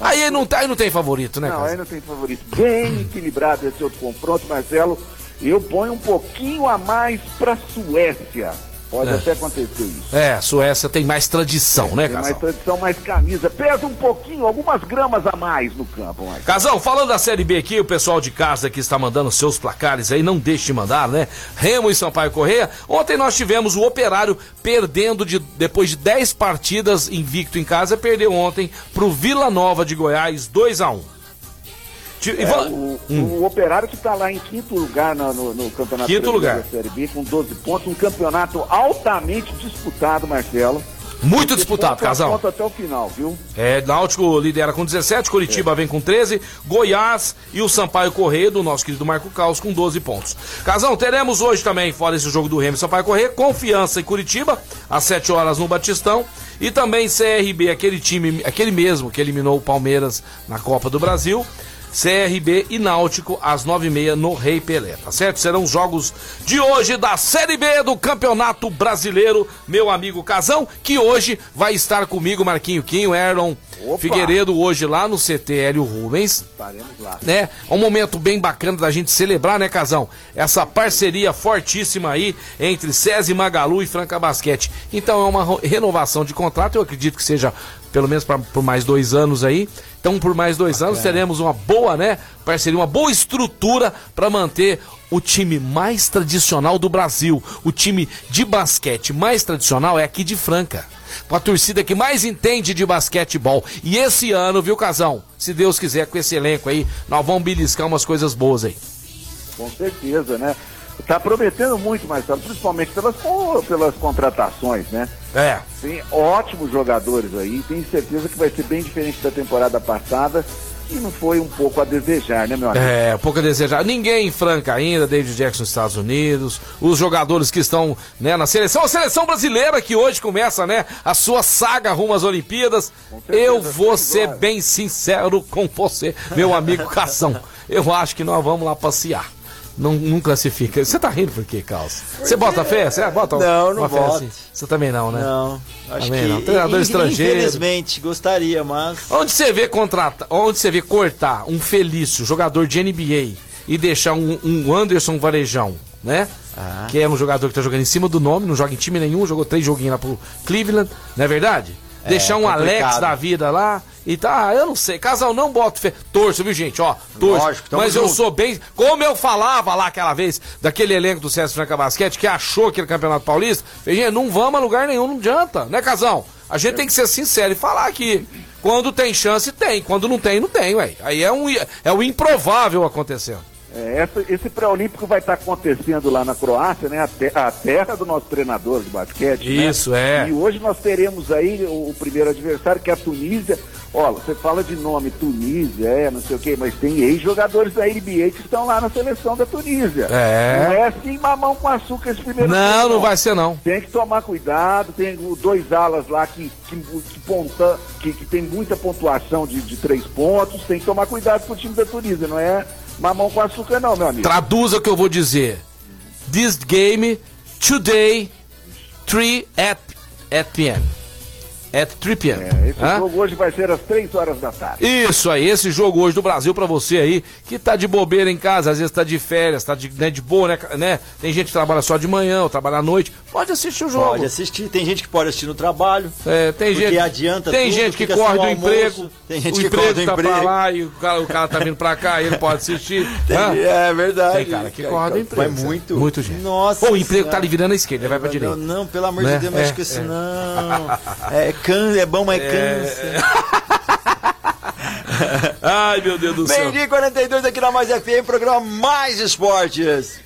Aí não, tá- aí não tem favorito, né, Não, casal? aí não tem favorito. Bem equilibrado esse outro confronto, Marcelo. Eu ponho um pouquinho a mais pra Suécia. Pode É. até acontecer isso. É, a Suécia tem mais tradição, né, Tem mais casal? tradição, mais camisa. Pesa um pouquinho, algumas gramas a mais no campo, Marcelo. Casal, falando da Série B aqui, o pessoal de casa que está mandando seus placares aí, não deixe de mandar, né? Remo e Sampaio Correia. Ontem nós tivemos o Operário perdendo de, depois de 10 partidas invicto em casa, perdeu ontem pro Vila Nova de Goiás 2 a 1 Ti- e É, o, Hum. o Operário que está lá em quinto lugar no, no, no Campeonato Quinto lugar. da Série B, com 12 pontos. Um campeonato altamente disputado, Marcelo. Muito disputado, casal. até o final, viu? É, Náutico lidera com 17, Curitiba vem com 13, Goiás e o Sampaio Correia, do nosso querido Marco Caos, com 12 pontos. Casão, teremos hoje também, fora esse jogo do Remo e Sampaio Correia, Confiança em Curitiba, às 7 horas no Batistão. E também CRB, aquele time, aquele mesmo que eliminou o Palmeiras na Copa do Brasil. CRB e Náutico às 9h30 no Rei Pelé, tá certo? Serão os jogos de hoje da Série B do Campeonato Brasileiro, meu amigo Casão, que hoje vai estar comigo, Marquinho Quinho, Aaron Opa! Figueiredo, hoje lá no CT Hélio Rubens Estaremos lá. né? É um momento bem bacana da gente celebrar, né, Casão? Essa parceria fortíssima aí entre SESI Magalu e Franca Basquete. Então é uma renovação de contrato, eu acredito que seja pelo menos pra- por mais dois anos aí. Então, por mais dois anos, teremos uma boa, né, parceria, uma boa estrutura para manter o time mais tradicional do Brasil. O time de basquete mais tradicional é aqui de Franca. Com a torcida que mais entende de basquetebol. E esse ano, viu, Casão? Se Deus quiser, com esse elenco aí, nós vamos beliscar umas coisas boas aí. Com certeza, né? Tá prometendo muito, Marcelo, principalmente pelas, pelas contratações, né? É. Tem ótimos jogadores aí, tenho certeza que vai ser bem diferente da temporada passada e não foi um pouco a desejar, né, meu amigo? É, pouco a desejar. Ninguém em Franca ainda, David Jackson nos Estados Unidos, os jogadores que estão né, na seleção, a seleção brasileira que hoje começa, né, a sua saga rumo às Olimpíadas. certeza, Eu vou ser bem sincero com você, meu amigo Cação. Eu acho que nós vamos lá passear. Não, não classifica. Você tá rindo por quê, Carlos? Você bota fé? Você bota Não, não boto. assim? Você também não, né? Não, acho Também que não. Treinador in- estrangeiro. Infelizmente, gostaria, mas Onde você vê contratar, onde você vê cortar um Felício, jogador de NBA, e deixar um, um Anderson Varejão, né? Ah. Que é um jogador que tá jogando em cima do nome, não joga em time nenhum, jogou três joguinhos lá pro Cleveland, não é verdade? deixar um Alex complicado. da vida lá e tá, eu não sei, casal não bota fé. Torço, viu, gente? Ó, torço. Lógico, Mas eu junto. sou bem. Como eu falava lá aquela vez, daquele elenco do César Franca Basquete, que achou aquele campeonato paulista, gente, não vamos a lugar nenhum, não adianta, né, casal? A gente tem que ser sincero e falar que quando tem chance, tem. Quando não tem, não tem, ué. Aí é, um, é o improvável acontecendo. É, essa- esse pré-olímpico vai estar acontecendo lá na Croácia, né? A, te- a terra do nosso treinador de basquete. né? Isso, é. E hoje nós teremos aí o, o primeiro adversário, que é a Tunísia. Ó, você fala de nome Tunísia, é, não sei o quê, mas tem ex-jogadores da NBA que estão lá na seleção da Tunísia. É. Não é assim mamão com açúcar esse primeiro Não, não vai ser não. Tem que tomar cuidado, tem dois alas lá que, que, que, ponta, que, que tem muita pontuação de, de três pontos, tem que tomar cuidado com o time da Tunísia, não é mamão com açúcar não, meu amigo. Traduza o que eu vou dizer. This game today 3 at, at p.m. At 3 p.m. É, esse Hã? jogo hoje vai ser às três horas da tarde. Isso aí, esse jogo hoje do Brasil pra você aí, que tá de bobeira em casa, às vezes tá de férias, tá de, né, de boa, né, né? Tem gente que trabalha só de manhã ou trabalha à noite, pode assistir o jogo. pode assistir. Tem gente que pode assistir no trabalho. É, tem gente, adianta tem tudo, gente que corre do emprego, tem gente o que emprego corre do tá pra emprego. lá e o cara, o cara tá vindo pra cá e ele pode assistir. Tem- é verdade. Tem cara que corre do emprego. Vai muito. Muito gente. Nossa. Ou o emprego tá Senhora. ali virando à esquerda, ele vai pra direita. Não, não, pelo amor Né? de Deus, É, com isso é. não. É, é bom, mas cansa. Ai, meu Deus do céu. Meio-dia e 42 aqui na Mais FM, programa Mais Esportes.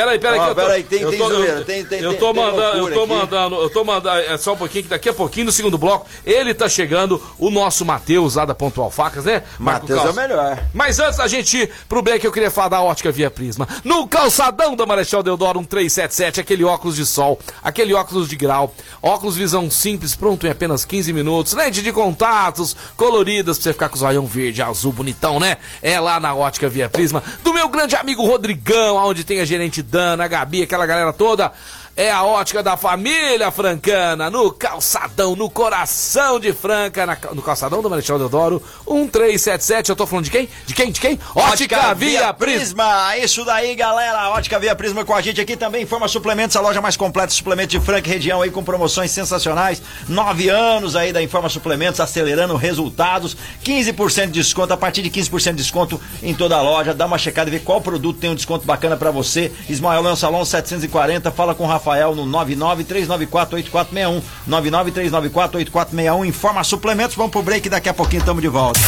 Peraí, peraí, que tô, peraí, tem- eu tem zoeira, tem- tem- eu tô tem mandando, eu tô aqui. mandando, eu tô mandando, é só um pouquinho, que daqui a pouquinho, no segundo bloco, ele tá chegando, o nosso Matheus lá da Pontual Facas, né? Matheus é o melhor. Mas antes da gente ir pro break, eu queria falar da Ótica Via Prisma. No calçadão da Marechal Deodoro 1377, aquele óculos de sol, aquele óculos de grau, óculos visão simples, pronto em apenas 15 minutos, lente de contatos, coloridas, pra você ficar com o zoião verde, azul, bonitão, né? É lá na Ótica Via Prisma, do meu grande amigo Rodrigão, onde tem a gerente Dana, a Gabi, aquela galera toda. É a ótica da família francana, no calçadão, no coração de Franca, na no calçadão do Marechal Deodoro, 1377. Eu tô falando de quem? De quem? De quem? Ótica Via Prisma. Isso daí, galera. Ótica Via Prisma com a gente aqui também. Informa Suplementos, a loja mais completa de suplementos de Franca região aí com promoções sensacionais. Nove anos aí da Informa Suplementos, acelerando resultados. 15% de desconto, a partir de 15% de desconto em toda a loja. Dá uma checada e vê qual produto tem um desconto bacana pra você. Ismael Leão Salão 740. Fala com o Rafael no 993948461. 993948461. Informa Suplementos. Vamos pro break daqui a pouquinho estamos de volta.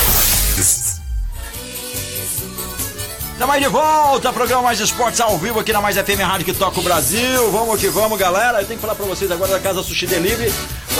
Estamos aí de volta, programa Mais Esportes ao vivo aqui na Mais FM Rádio que toca o Brasil. Vamos que vamos, galera. Eu tenho que falar pra vocês agora da Casa Sushi Delivery.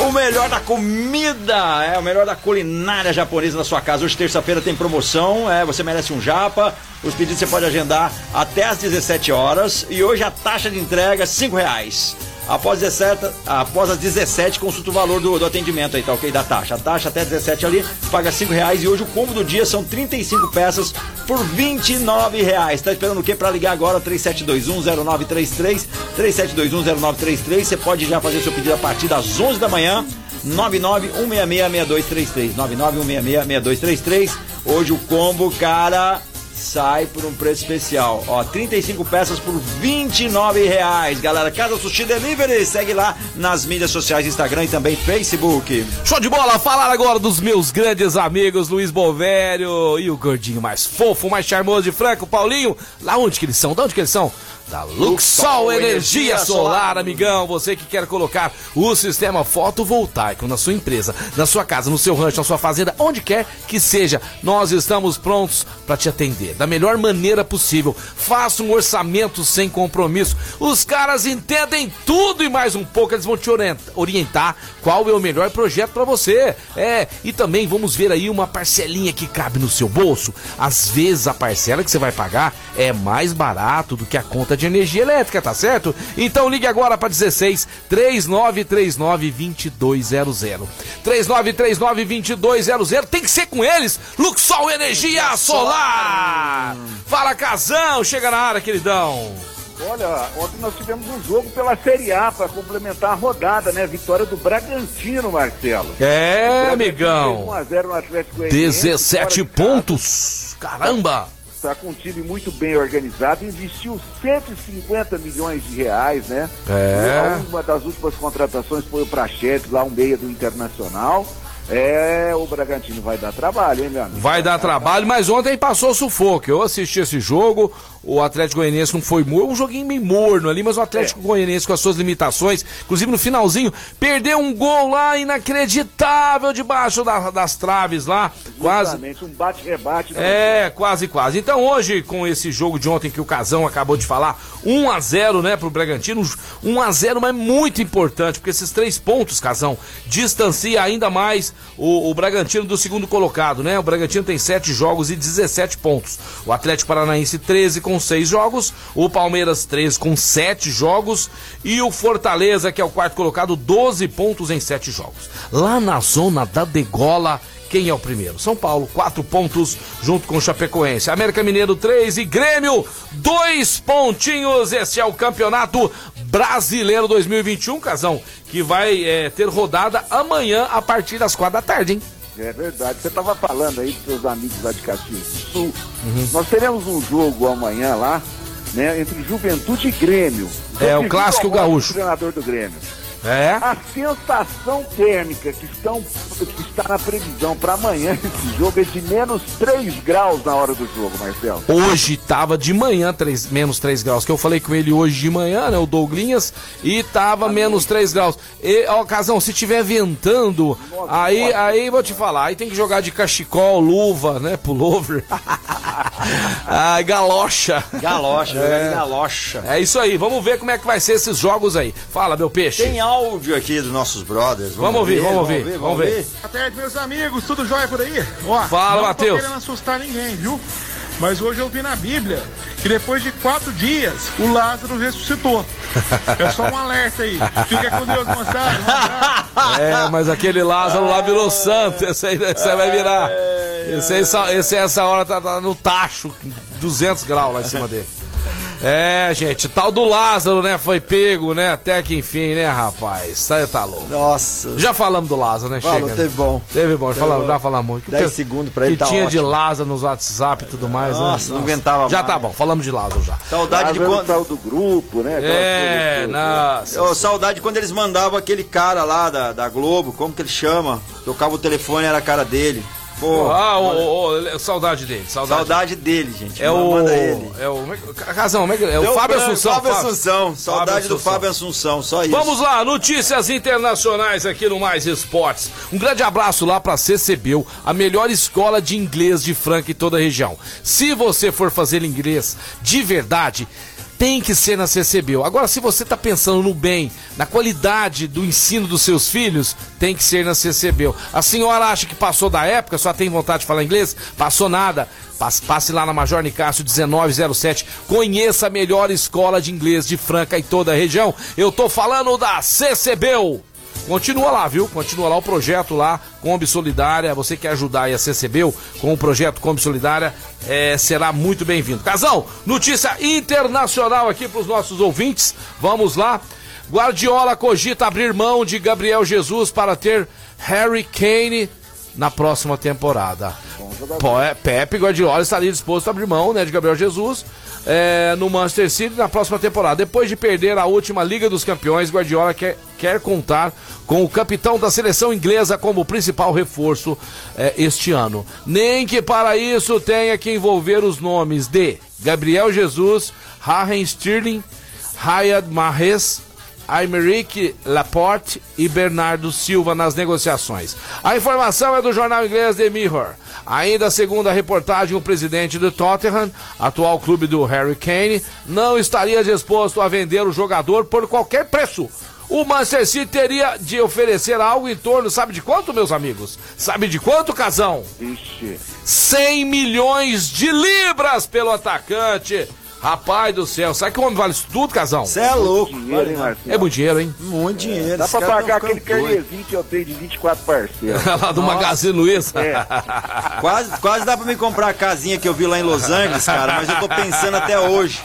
O melhor da comida, é o melhor da culinária japonesa na sua casa. Hoje, terça-feira, tem promoção. É, você merece um japa. Os pedidos você pode agendar até às 17 horas. E hoje a taxa de entrega é 5 reais. Após, 17, após as 17, consulta o valor do, do atendimento aí, tá ok? Da taxa. A taxa até 17 ali, paga 5 reais. E hoje o combo do dia são 35 peças por 29 reais. Tá esperando o quê? Pra ligar agora, 37210933. 37210933. Você pode já fazer seu pedido a partir das 11 da manhã. 991666233. 991666233. Hoje o combo, cara, sai por um preço especial. Ó, 35 peças por 29 reais. Galera, Casa Sushi Delivery. Segue lá nas mídias sociais, Instagram e também Facebook. Show de bola! Falar agora dos meus grandes amigos Luiz Bovério e o gordinho mais fofo, mais charmoso de Franco, Paulinho. Lá onde que eles são? De onde que eles são? Da Luxol Energia Solar, amigão. Você que quer colocar o sistema fotovoltaico na sua empresa, na sua casa, no seu rancho, na sua fazenda, onde quer que seja, nós estamos prontos para te atender da melhor maneira possível. Faça um orçamento sem compromisso. Os caras entendem tudo e mais um pouco. Eles vão te orienta- orientar qual é o melhor projeto para você. É, e também vamos ver aí uma parcelinha que cabe no seu bolso. Às vezes a parcela que você vai pagar é mais barato do que a conta de energia elétrica, tá certo? Então ligue agora para 16 3939 2200. 3939 2200. Tem que ser com eles. Luxol Energia Solar. Fala, Casão. Chega na área, queridão. Olha, ontem nós tivemos um jogo pela Série A para complementar a rodada, né? Vitória do Bragantino, Marcelo. É, amigão. 1x0 no Atlético Goianiense, 17 fora de casa. pontos. Caramba. Está com um time muito bem organizado, investiu 150 milhões de reais, né? É. Uma das últimas contratações foi o Prachetes, lá um meia do Internacional. É, o Bragantino vai dar trabalho, hein, meu amigo? Vai dar trabalho, mas ontem passou sufoco. Eu assisti esse jogo, o Atlético Goianiense não foi morno, um joguinho meio morno ali, mas o Atlético Goianiense com as suas limitações, inclusive no finalzinho, perdeu um gol lá inacreditável debaixo da- das traves lá, quase. Justamente, um bate-rebate. né? É, quase, quase. Então hoje, com esse jogo de ontem que o Casão acabou de falar, 1 a 0 né, pro Bragantino, 1 a 0 mas muito importante, porque esses três pontos, Casão, distancia ainda mais o, o Bragantino do segundo colocado, né? O Bragantino tem 7 jogos e 17 pontos. O Atlético Paranaense 13 com 6 jogos, o Palmeiras 13 com 7 jogos e o Fortaleza, que é o quarto colocado, 12 pontos em 7 jogos. Lá na zona da degola, quem é o primeiro? São Paulo, quatro pontos, junto com o Chapecoense. América Mineiro, três e Grêmio, dois pontinhos. Esse é o Campeonato Brasileiro 2021, Casão, que vai é, ter rodada amanhã a partir das quatro da tarde, hein? É verdade. Você estava falando aí dos seus amigos lá de Caxias do Sul. Uhum. Nós teremos um jogo amanhã lá, né, entre Juventude e Grêmio. É, o clássico agora gaúcho. O treinador do Grêmio. É? A sensação térmica que estão está na previsão para amanhã esse jogo é de menos 3 graus na hora do jogo, Marcelo. Hoje tava de manhã três, menos 3 graus, que eu falei com ele hoje de manhã, né, o Douglinhas, e tava menos 3 graus. E, ó, Casão, se tiver ventando, aí, aí vou te falar, aí tem que jogar de cachecol, luva, né, pullover. ah, galocha. Galocha, É. é. galocha. É isso aí, vamos ver como é que vai ser esses jogos aí. Fala, meu peixe. Tem áudio aqui dos nossos brothers. Vamos ouvir, vamos ouvir, vamos ver. Boa tarde, meus amigos, tudo jóia por aí? Ó, Fala, não Matheus. tô querendo assustar ninguém, viu? Mas hoje eu vi na Bíblia que depois de quatro dias o Lázaro ressuscitou. É só um alerta aí. Fica com Deus, moçada. É, mas aquele Lázaro lá virou santo. Esse aí, esse aí vai virar. Esse, aí, essa- esse essa hora tá, tá no tacho, 200 graus lá em cima dele. É, gente, tal do Lázaro, né? Foi pego, né? Até que enfim, né, rapaz? Aí tá louco. Nossa. Já falamos do Lázaro, né? Falou, Chega. teve bom. Teve bom, Teve falamos, bom. já falamos muito. 10 Que- segundos pra ele Que tá tinha de ótimo. Lázaro nos WhatsApp e tudo mais, Nossa, né? não aguentava Já mais. tá bom, falamos de Lázaro já. Saudade de Lázaro quando. saiu do grupo, né? aquela É, nossa. Ô, saudade de quando eles mandavam aquele cara lá da, da Globo, como que ele chama? Tocava o telefone, era a cara dele. Ah, ô, saudade dele, saudade. saudade dele, gente. É o. Manda ele. É o. como é é é? O Fábio Assunção. Fábio. Assunção. Saudade Fábio do. Fábio Assunção, só isso. Vamos lá, notícias internacionais aqui no Mais Esportes. Um grande abraço lá para CCBU, a melhor escola de inglês de Franca e toda a região. Se você for fazer inglês de verdade, tem que ser na CCBU. Agora, se você está pensando no bem, na qualidade do ensino dos seus filhos, tem que ser na CCBU. A senhora acha que passou da época, só tem vontade de falar inglês? Passou nada. Passe, lá na Major Nicásio 1907. Conheça a melhor escola de inglês de Franca e toda a região. Eu tô falando da CCBU. Continua lá, viu? Continua lá o projeto lá, Kombi Solidária. Você quer ajudar aí a CCBU com o projeto Kombi Solidária, é, será muito bem-vindo. Casão, notícia internacional aqui para os nossos ouvintes. Vamos lá. Guardiola cogita abrir mão de Gabriel Jesus para ter Harry Kane na próxima temporada. É, Pepe Guardiola estaria disposto a abrir mão né, de Gabriel Jesus é, no Manchester City na próxima temporada. Depois de perder a última Liga dos Campeões, Guardiola quer, quer contar com o capitão da seleção inglesa como principal reforço é, este ano. Nem que para isso tenha que envolver os nomes de Gabriel Jesus, Raheem Sterling, Riyad Mahrez, Aymeric Laporte e Bernardo Silva nas negociações. A informação é do jornal inglês The Mirror. Ainda segundo a reportagem, o presidente do Tottenham, atual clube do Harry Kane, não estaria disposto a vender o jogador por qualquer preço. O Manchester City teria de oferecer algo em torno, sabe de quanto, meus amigos? Sabe de quanto, Casão? Vixe. 100 milhões de libras pelo atacante. Rapaz do céu, sabe que o homem vale isso tudo, Casão? Você é louco. Dinheiro, hein, Marcelo? É muito dinheiro, hein? Muito dinheiro. Dá Esses pra pagar aquele carnezinho que eu tenho de 24 parcelas. Lá do Magazine Luiza. É. Quase, quase dá pra me comprar a casinha que eu vi lá em Los Angeles, cara, mas eu tô pensando até hoje.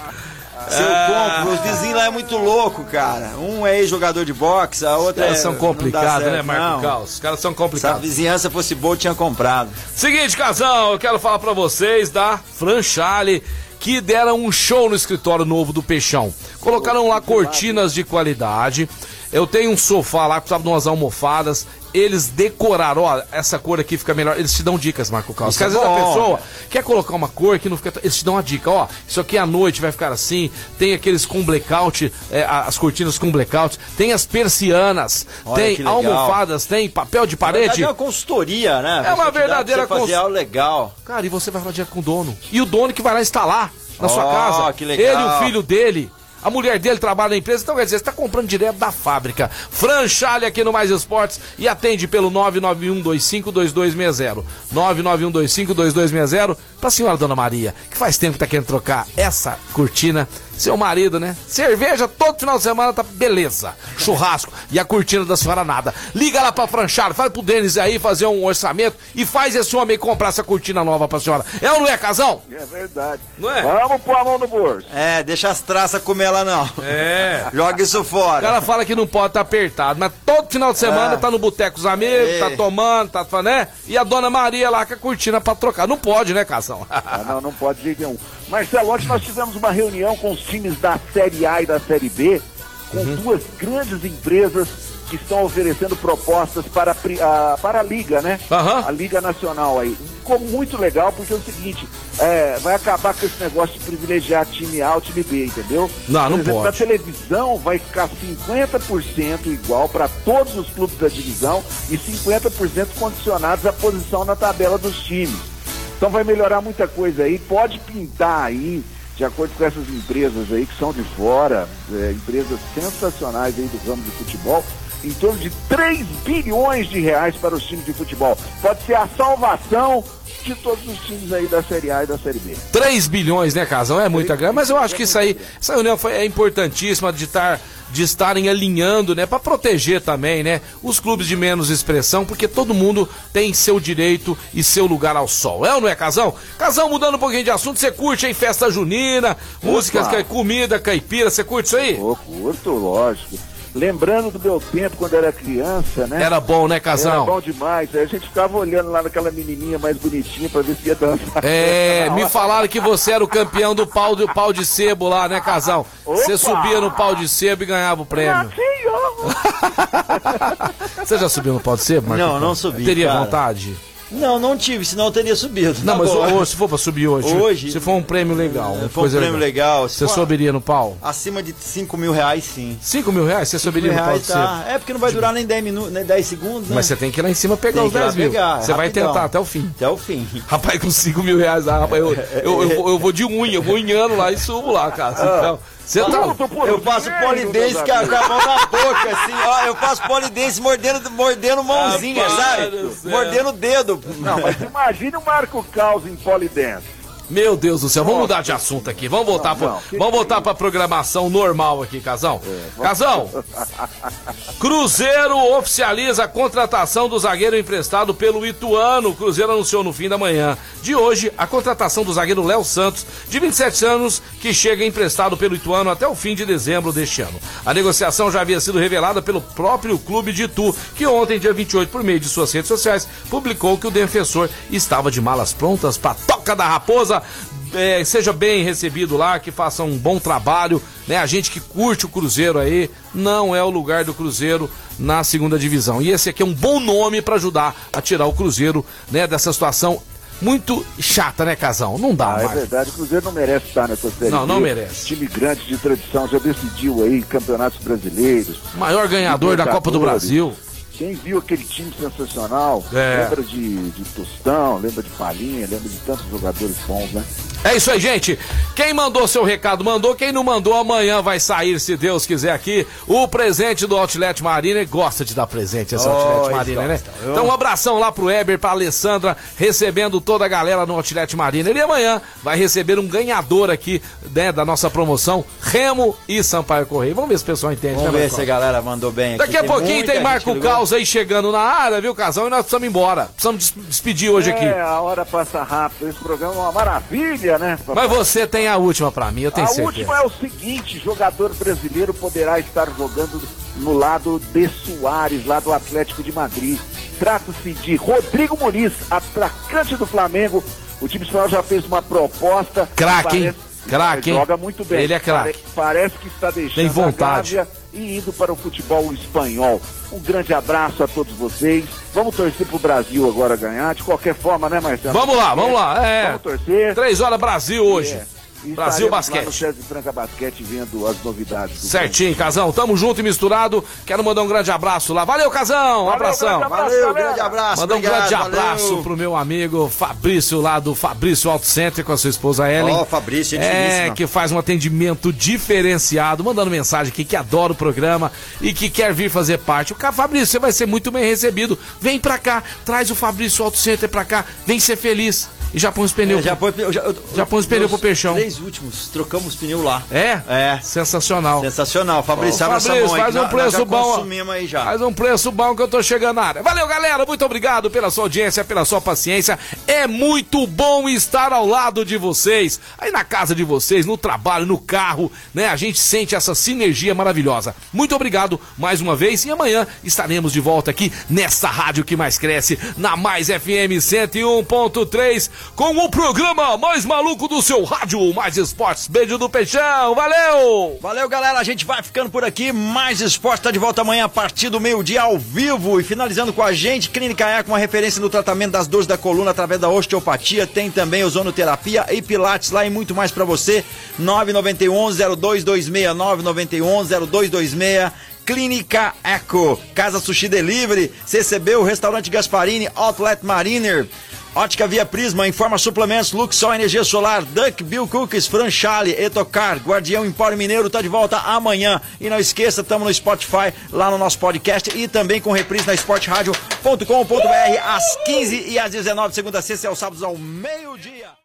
Se eu compro, os vizinhos lá é muito louco, cara. Um é ex-jogador de boxe, a Os outra é. caras são não dá complicados, né, Marco não. Caos? Os caras são Se a complicados. vizinhança fosse boa, eu tinha comprado. Seguinte, casal, eu quero falar pra vocês da Franchale, que deram um show no escritório novo do Peixão. Colocaram lá cortinas de qualidade. Eu tenho um sofá lá que precisava de umas almofadas. Eles decoraram, ó, essa cor aqui fica melhor. Eles te dão dicas, Marco Carlos. Isso Porque é às vezes a pessoa quer colocar uma cor que não fica. Eles te dão uma dica, ó. Isso aqui à noite vai ficar assim. Tem aqueles com blackout, é, as cortinas com blackout. Tem as persianas. Olha tem almofadas, tem papel de verdade, parede. é uma consultoria, né? É uma verdadeira você fazer cons- algo legal. Cara, e você vai falar direto com o dono. E o dono que vai lá instalar na sua Ó, casa. que legal. Ele e o filho dele. A mulher dele trabalha na empresa, então quer dizer, você está comprando direto da fábrica. Franchale aqui no Mais Esportes e atende pelo 991252260. 991252260 pra senhora Dona Maria, que faz tempo que tá querendo trocar essa cortina. Seu marido, né? Cerveja todo final de semana tá beleza. Churrasco e a cortina da senhora nada. Liga lá pra Franchale, fala pro Denis aí fazer um orçamento e faz esse homem comprar essa cortina nova pra senhora. É ou não é, casão? É verdade. Não é? Vamos pôr a mão no bolso. É, deixa as traças comer lá não. É. Joga isso O fora. cara fala que não pode estar apertado, mas todo final de semana É. tá no boteco com os amigos, É. tá tomando, tá, né? E a dona Maria lá com a cortina pra trocar. Não pode, né, Casão? Ah, não, não pode de jeito nenhum. Marcelo, ontem nós tivemos uma reunião com os times da Série A e da Série B, com Uhum. duas grandes empresas que estão oferecendo propostas para a, para a Liga, né? Aham. A Liga Nacional aí. Ficou muito legal, porque é o seguinte, é, vai acabar com esse negócio de privilegiar time A ou time B, entendeu? Não, não exemplo, pode. Na televisão vai ficar 50% igual para todos os clubes da divisão e 50% condicionados à posição na tabela dos times. Então vai melhorar muita coisa aí, pode pintar aí, de acordo com essas empresas aí que são de fora, é, empresas sensacionais aí do ramo de futebol, em torno de 3 bilhões de reais para os times de futebol. Pode ser a salvação de todos os times aí da Série A e da Série B. 3 bilhões, né, Casão? É muita grana, mas eu acho que isso aí, essa reunião foi, é importantíssima de estar de estarem alinhando, né, para proteger também, né, os clubes de menos expressão, porque todo mundo tem seu direito e seu lugar ao sol. É ou não é, Casão? Casão, mudando um pouquinho de assunto, você curte aí festa junina, músicas, cai- comida, caipira, você curte isso aí? Ô, curto, lógico. Lembrando do meu tempo quando era criança, né? Era bom, né, Era Casão? bom demais. Aí a gente ficava olhando lá naquela menininha mais bonitinha pra ver se ia dançar. É, me falaram que você era o campeão do pau de, pau de sebo lá, né, Casão? Você subia no pau de sebo e ganhava o prêmio. Você já subiu no pau de sebo, Marco? Não, não subi, Teria cara. vontade? Não, não tive, senão eu teria subido. Não, Tá mas hoje, se for pra subir hoje, Hoje? se for um prêmio legal, Se for um prêmio legal, se você for- subiria no pau? Acima de 5 mil reais, sim. 5 mil reais, você 5 subiria no pau tá. É porque não vai durar nem 10 minutos, nem 10 segundos, né? Mas você tem que ir lá em cima pegar Tem os que ir lá 10 mil. pegar, é você vai rapidão. tentar até o fim. Até o fim. Rapaz, com 5 mil reais, ah, rapaz, eu, eu, eu, vou- eu vou de unha, eu vou unhando lá e subo lá, cara. Então, você tá. Eu faço polidense com a, mão na boca, assim, ó. Eu faço polidense mordendo, mordendo mãozinha, Rapaz sabe? Mordendo o dedo. Não, mas imagine o Marco Caos em polidense. Meu Deus do céu, vamos mudar de assunto aqui. Vamos voltar, Não, pro, não, que vamos voltar pra programação normal aqui, Casão. Casão, Cruzeiro oficializa a contratação do zagueiro emprestado pelo Ituano. O Cruzeiro anunciou no fim da manhã de hoje a contratação do zagueiro Léo Santos, de 27 anos, que chega emprestado pelo Ituano até o fim de dezembro deste ano. A negociação já havia sido revelada pelo próprio clube de Itu, que ontem, dia 28, por meio de suas redes sociais, publicou que o defensor estava de malas prontas para toca da raposa. É, seja bem recebido lá, que faça um bom trabalho, né? A gente que curte o Cruzeiro aí, não é o lugar do Cruzeiro na segunda divisão. E esse aqui é um bom nome para ajudar a tirar o Cruzeiro, né, dessa situação muito chata, né, Casão? Não dá Ah, é verdade, o Cruzeiro não merece estar nessa série. Não, não merece. Time grande de tradição, já decidiu aí campeonatos brasileiros. Maior ganhador da Copa do. Brasil. Quem viu aquele time sensacional, É. lembra de, de Tostão, lembra de Palinha, lembra de tantos jogadores bons, né? É isso aí, gente. Quem mandou seu recado, mandou. Quem não mandou, amanhã vai sair, se Deus quiser, aqui. O presente do Outlet Marina. E gosta de dar presente esse Oh, Outlet Marina, né? Então, um abração lá pro Eber, pra Alessandra, recebendo toda a galera no Outlet Marina. E amanhã vai receber um ganhador aqui, né, da nossa promoção, Remo e Sampaio Correia. Vamos ver se o pessoal entende, Vamos né, ver se a galera mandou bem aqui. Daqui a pouquinho tem Marco que Caos aí chegando na área, viu, Casão? E nós precisamos ir embora. Precisamos des- despedir hoje aqui. É, a hora passa rápido. Esse programa é uma maravilha, né? papai? Mas você tem a última pra mim, eu tenho a certeza. última é o seguinte: jogador brasileiro poderá estar jogando no lado de Soares, lá do Atlético de Madrid. Trata-se de Rodrigo Muniz, atacante do Flamengo. O time espanhol já fez uma proposta. Craque, hein? Parece- Craque, hein? Joga muito bem. Ele é craque. Pare- Parece que está deixando Tem vontade. a Gávea e indo para o futebol espanhol. Um grande abraço a todos vocês. Vamos torcer pro Brasil agora ganhar. De qualquer forma, né, Marcelo? Vamos lá, vamos lá. É. Vamos torcer. Três horas Brasil hoje. É. Brasil Lá Basquete. no César Franca Basquete vendo as novidades. do Certinho, Casão. Tamo junto e misturado. Quero mandar um grande abraço lá. Valeu, Casão. Um abração. grande abraço, Valeu, galera. grande abraço. Mandar um grande abraço valeu. pro meu amigo Fabrício, lá do Fabrício Auto Center, com a sua esposa Ellen. Ó, Fabrício, gente É, finíssima. que faz um atendimento diferenciado, mandando mensagem aqui que adora o programa e que quer vir fazer parte. O cara, Fabrício, você vai ser muito bem recebido. Vem pra cá, traz o Fabrício Auto Center pra cá, vem ser feliz. E já põe os pneus. É, já, põe, já, eu- Já põe os pneus pro peixão. Três últimos, trocamos pneu lá. É? É. Sensacional. Sensacional. Fabrício, Ô, Fabrício, faz um preço bom. Faz um preço bom que eu tô chegando na área. Valeu, galera. Muito obrigado pela sua audiência, pela sua paciência. É muito bom estar ao lado de vocês, aí na casa de vocês, no trabalho, no carro, né? A gente sente essa sinergia maravilhosa. Muito obrigado mais uma vez e amanhã estaremos de volta aqui nessa rádio que mais cresce, na Mais FM 101.3, com o programa mais maluco do seu rádio, Mais Esportes. Beijo do Peixão, valeu! Valeu, galera. A gente vai ficando por aqui. Mais esporte tá de volta amanhã a partir do meio-dia ao vivo. E finalizando com a gente, Clínica Eco, uma referência no tratamento das dores da coluna através da osteopatia. Tem também ozonoterapia e pilates lá e muito mais para você. 991 0226 991 0226 Clínica Eco, Casa Sushi Delivery, CCB, o Restaurante Gasparini, Outlet Mariner, Ótica Via Prisma, Informa Suplementos, Luxol Energia Solar, Duck Bill Cookies, Franchale, Etocar, Guardião Empório Mineiro, tá de volta amanhã. E não esqueça, estamos no Spotify, lá no nosso podcast e também com reprise na esportradio.com.br às 15 e às 19, segunda a sexta e aos sábados ao meio-dia.